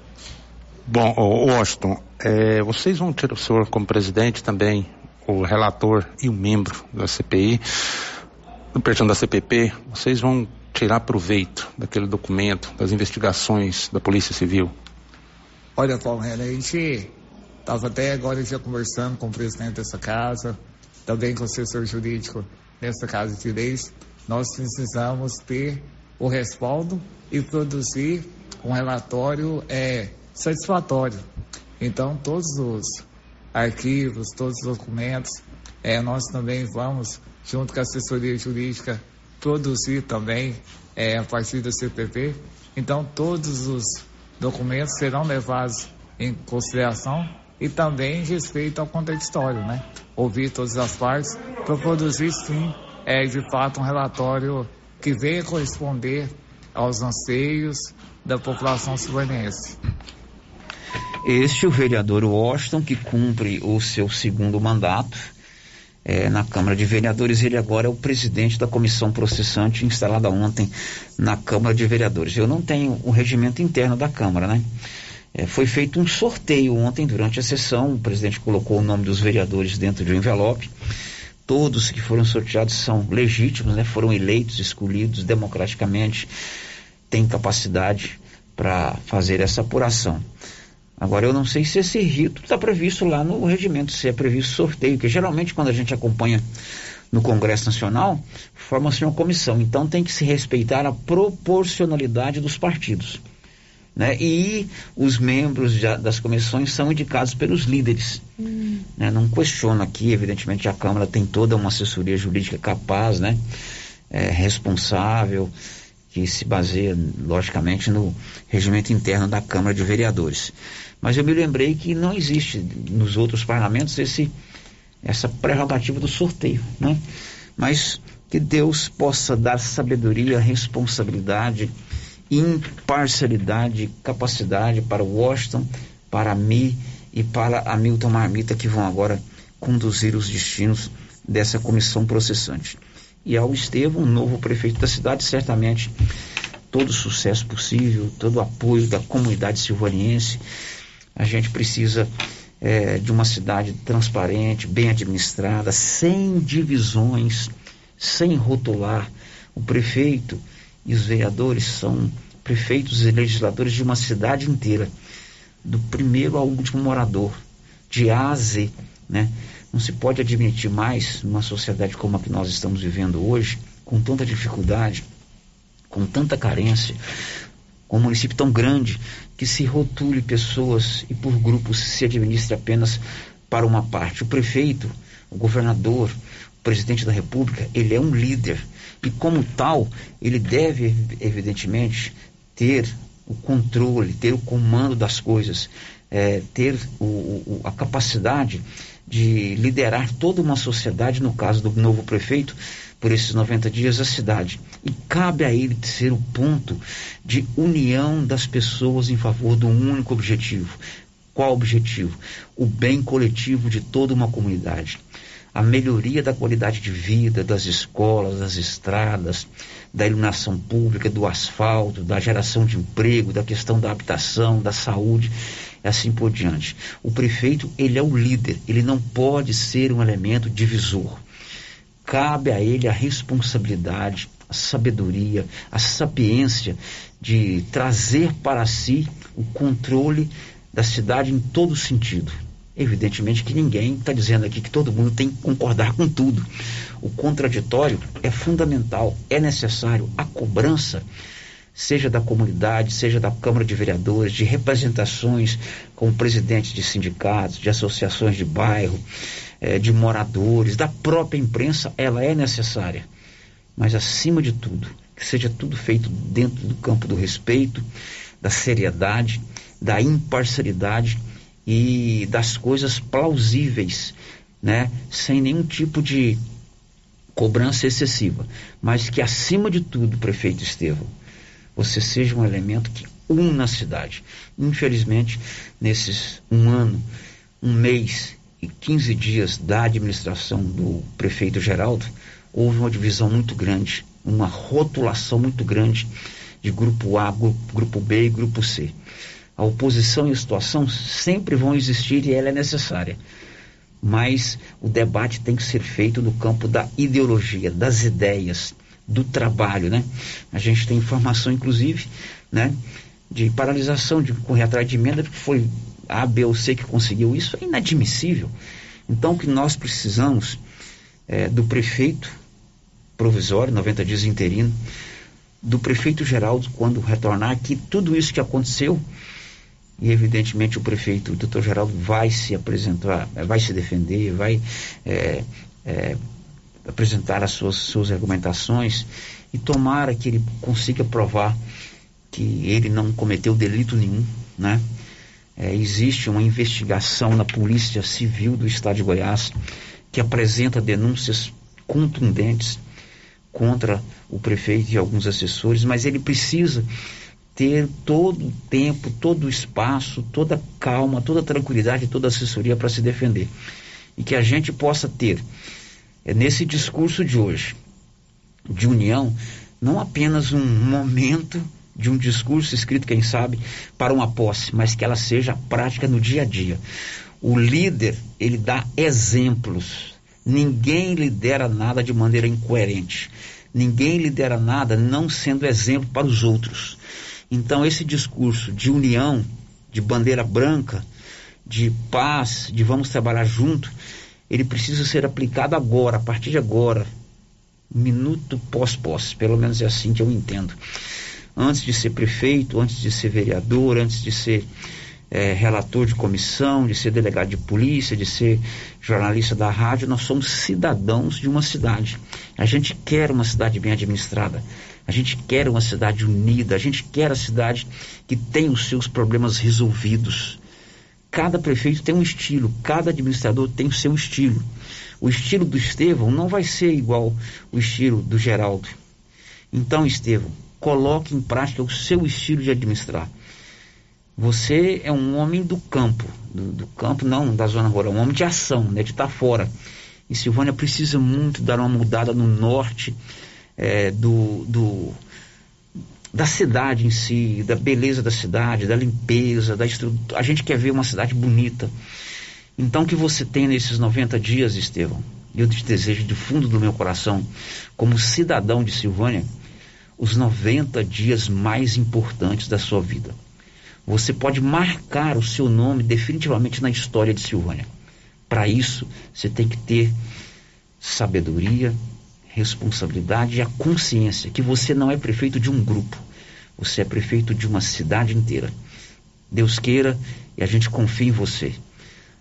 Bom, Washington, é, vocês vão ter o senhor como presidente também, o relator e o membro da CPI, do perdão da CPP, vocês vão tirar proveito daquele documento, das investigações da Polícia Civil? Olha, Paulo Renan, a gente estava até agora já conversando com o presidente dessa casa, também com o assessor jurídico dessa casa de leis. Nós precisamos ter o respaldo e produzir um relatório é, satisfatório. Então, todos os arquivos, todos os documentos, é, nós também vamos, junto com a assessoria jurídica, produzir também é, a partir do CPP. Então, todos os documentos serão levados em consideração e também respeito ao contraditório, né? Ouvir todas as partes para produzir, sim, é, de fato, um relatório que venha corresponder aos anseios da população silvanense. Este é o vereador Washington, que cumpre o seu segundo mandato é, na Câmara de Vereadores. Ele agora é o presidente da comissão processante instalada ontem na Câmara de Vereadores. Eu não tenho o regimento interno da Câmara, né? É, foi feito um sorteio ontem durante a sessão. O presidente colocou o nome dos vereadores dentro de um envelope. Todos que foram sorteados são legítimos, né? Foram eleitos, escolhidos democraticamente, têm capacidade para fazer essa apuração. Agora, eu não sei se esse rito está previsto lá no regimento, se é previsto sorteio, que geralmente quando a gente acompanha no Congresso Nacional, forma-se uma comissão. Então tem que se respeitar a proporcionalidade dos partidos. Né? E os membros já, das comissões são indicados pelos líderes. Hum. Né? Não questiono aqui, evidentemente a Câmara tem toda uma assessoria jurídica capaz, né? É, responsável, que se baseia, logicamente, no regimento interno da Câmara de Vereadores. Mas eu me lembrei que não existe nos outros parlamentos esse, essa prerrogativa do sorteio, né? Mas que Deus possa dar sabedoria, responsabilidade, imparcialidade, capacidade para Washington, para mim e para a Milton Marmita que vão agora conduzir os destinos dessa comissão processante. E ao Estevão, novo prefeito da cidade, certamente todo sucesso possível, todo apoio da comunidade silvaniense, a gente precisa é, de uma cidade transparente, bem administrada, sem divisões, sem rotular. O prefeito e os vereadores são prefeitos e legisladores de uma cidade inteira, do primeiro ao último morador, de A a Z, né? Não se pode admitir mais, numa sociedade como a que nós estamos vivendo hoje, com tanta dificuldade, com tanta carência, com um município tão grande, que se rotule pessoas e por grupos se administre apenas para uma parte. O prefeito, o governador, o presidente da República, ele é um líder e, como tal, ele deve, evidentemente, ter o controle, ter o comando das coisas, é, ter o, o, a capacidade de liderar toda uma sociedade, no caso do novo prefeito, por esses 90 dias, a cidade. E cabe a ele ser o ponto de união das pessoas em favor de um único objetivo. Qual objetivo? O bem coletivo de toda uma comunidade. A melhoria da qualidade de vida, das escolas, das estradas, da iluminação pública, do asfalto, da geração de emprego, da questão da habitação, da saúde assim por diante. O prefeito, ele é o líder, ele não pode ser um elemento divisor cabe a ele a responsabilidade, a sabedoria, a sapiência de trazer para si o controle da cidade em todo sentido. Evidentemente que ninguém está dizendo aqui que todo mundo tem que concordar com tudo. O contraditório é fundamental, é necessário. A cobrança, seja da comunidade, seja da Câmara de Vereadores, de representações como presidentes de sindicatos, de associações de bairro, é, de moradores, da própria imprensa, ela é necessária. Mas, acima de tudo, que seja tudo feito dentro do campo do respeito, da seriedade, da imparcialidade e das coisas plausíveis, né? sem nenhum tipo de cobrança excessiva. Mas que, acima de tudo, prefeito Estevão, você seja um elemento que una a cidade. Infelizmente, nesses um ano, um mês e 15 dias da administração do prefeito Geraldo, houve uma divisão muito grande, uma rotulação muito grande de grupo A, grupo, grupo B e grupo C. A oposição e a situação sempre vão existir e ela é necessária. Mas o debate tem que ser feito no campo da ideologia, das ideias, do trabalho, né? A gente tem informação, inclusive, né, de paralisação, de correr atrás de emenda, que foi a, B ou C que conseguiu isso, é inadmissível. Então, o que nós precisamos é, do prefeito provisório, 90 dias interino, do prefeito Geraldo, quando retornar, que tudo isso que aconteceu, e evidentemente o prefeito, o doutor Geraldo, vai se apresentar, vai se defender, vai é, é, apresentar as suas, suas argumentações, e tomara que ele consiga provar que ele não cometeu delito nenhum, né? É, existe uma investigação na Polícia Civil do Estado de Goiás que apresenta denúncias contundentes contra o prefeito e alguns assessores, mas ele precisa ter todo o tempo, todo o espaço, toda calma, toda tranquilidade, toda assessoria para se defender. E que a gente possa ter, é, nesse discurso de hoje, de união, não apenas um momento de um discurso escrito, quem sabe, para uma posse, mas que ela seja prática no dia a dia. O líder, ele dá exemplos. Ninguém lidera nada de maneira incoerente. Ninguém lidera nada não sendo exemplo para os outros. Então, esse discurso de união, de bandeira branca, de paz, de vamos trabalhar junto, ele precisa ser aplicado agora, a partir de agora, minuto pós-pós. Pelo menos é assim que eu entendo antes de ser prefeito, antes de ser vereador, antes de ser é, relator de comissão, de ser delegado de polícia, de ser jornalista da rádio, nós somos cidadãos de uma cidade. A gente quer uma cidade bem administrada, a gente quer uma cidade unida, a gente quer a cidade que tem os seus problemas resolvidos. Cada prefeito tem um estilo, cada administrador tem o seu estilo. O estilo do Estevão não vai ser igual o estilo do Geraldo. Então, Estevão, coloque em prática o seu estilo de administrar. Você é um homem do campo, do, do campo não da zona rural, um homem de ação, né, de estar fora. E Silvânia precisa muito dar uma mudada no norte é, do, do, da cidade em si, da beleza da cidade, da limpeza, da estrutura. A gente quer ver uma cidade bonita. Então, que você tem nesses 90 dias, Estevão, eu te desejo de fundo do meu coração, como cidadão de Silvânia, os 90 dias mais importantes da sua vida. Você pode marcar o seu nome definitivamente na história de Silvânia. Para isso, você tem que ter sabedoria, responsabilidade e a consciência que você não é prefeito de um grupo, você é prefeito de uma cidade inteira. Deus queira e a gente confia em você.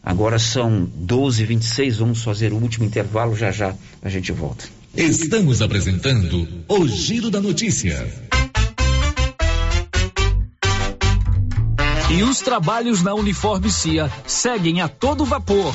Agora são 12h26, vamos fazer o último intervalo, já já a gente volta. Estamos apresentando o Giro da Notícia. E os trabalhos na Uniforme CIA seguem a todo vapor.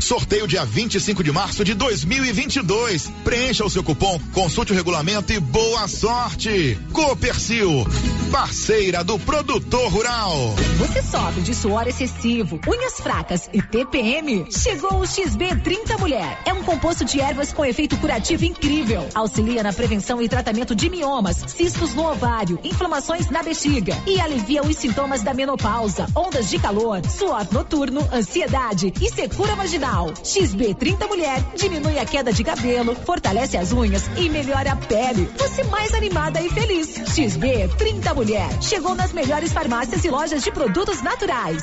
Sorteio dia 25 de março de 2022. Preencha o seu cupom, consulte o regulamento e boa sorte. Copercil, parceira do produtor rural. Você sofre de suor excessivo, unhas fracas e TPM? Chegou o XB30 Mulher. É um composto de ervas com efeito curativo incrível. Auxilia na prevenção e tratamento de miomas, cistos no ovário, inflamações na bexiga e alivia os sintomas da menopausa, ondas de calor, suor noturno, ansiedade e secura vaginal. XB30 Mulher diminui a queda de cabelo, fortalece as unhas e melhora a pele. Você mais animada e feliz. XB 30 Mulher. Chegou nas melhores farmácias e lojas de produtos naturais.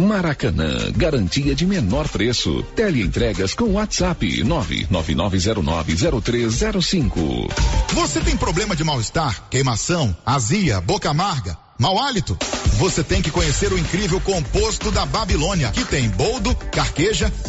Maracanã, garantia de menor preço. Teleentregas com WhatsApp 999090305. Você tem problema de mal-estar, queimação, azia, boca amarga, mau hálito? Você tem que conhecer o incrível composto da Babilônia, que tem boldo, carqueja,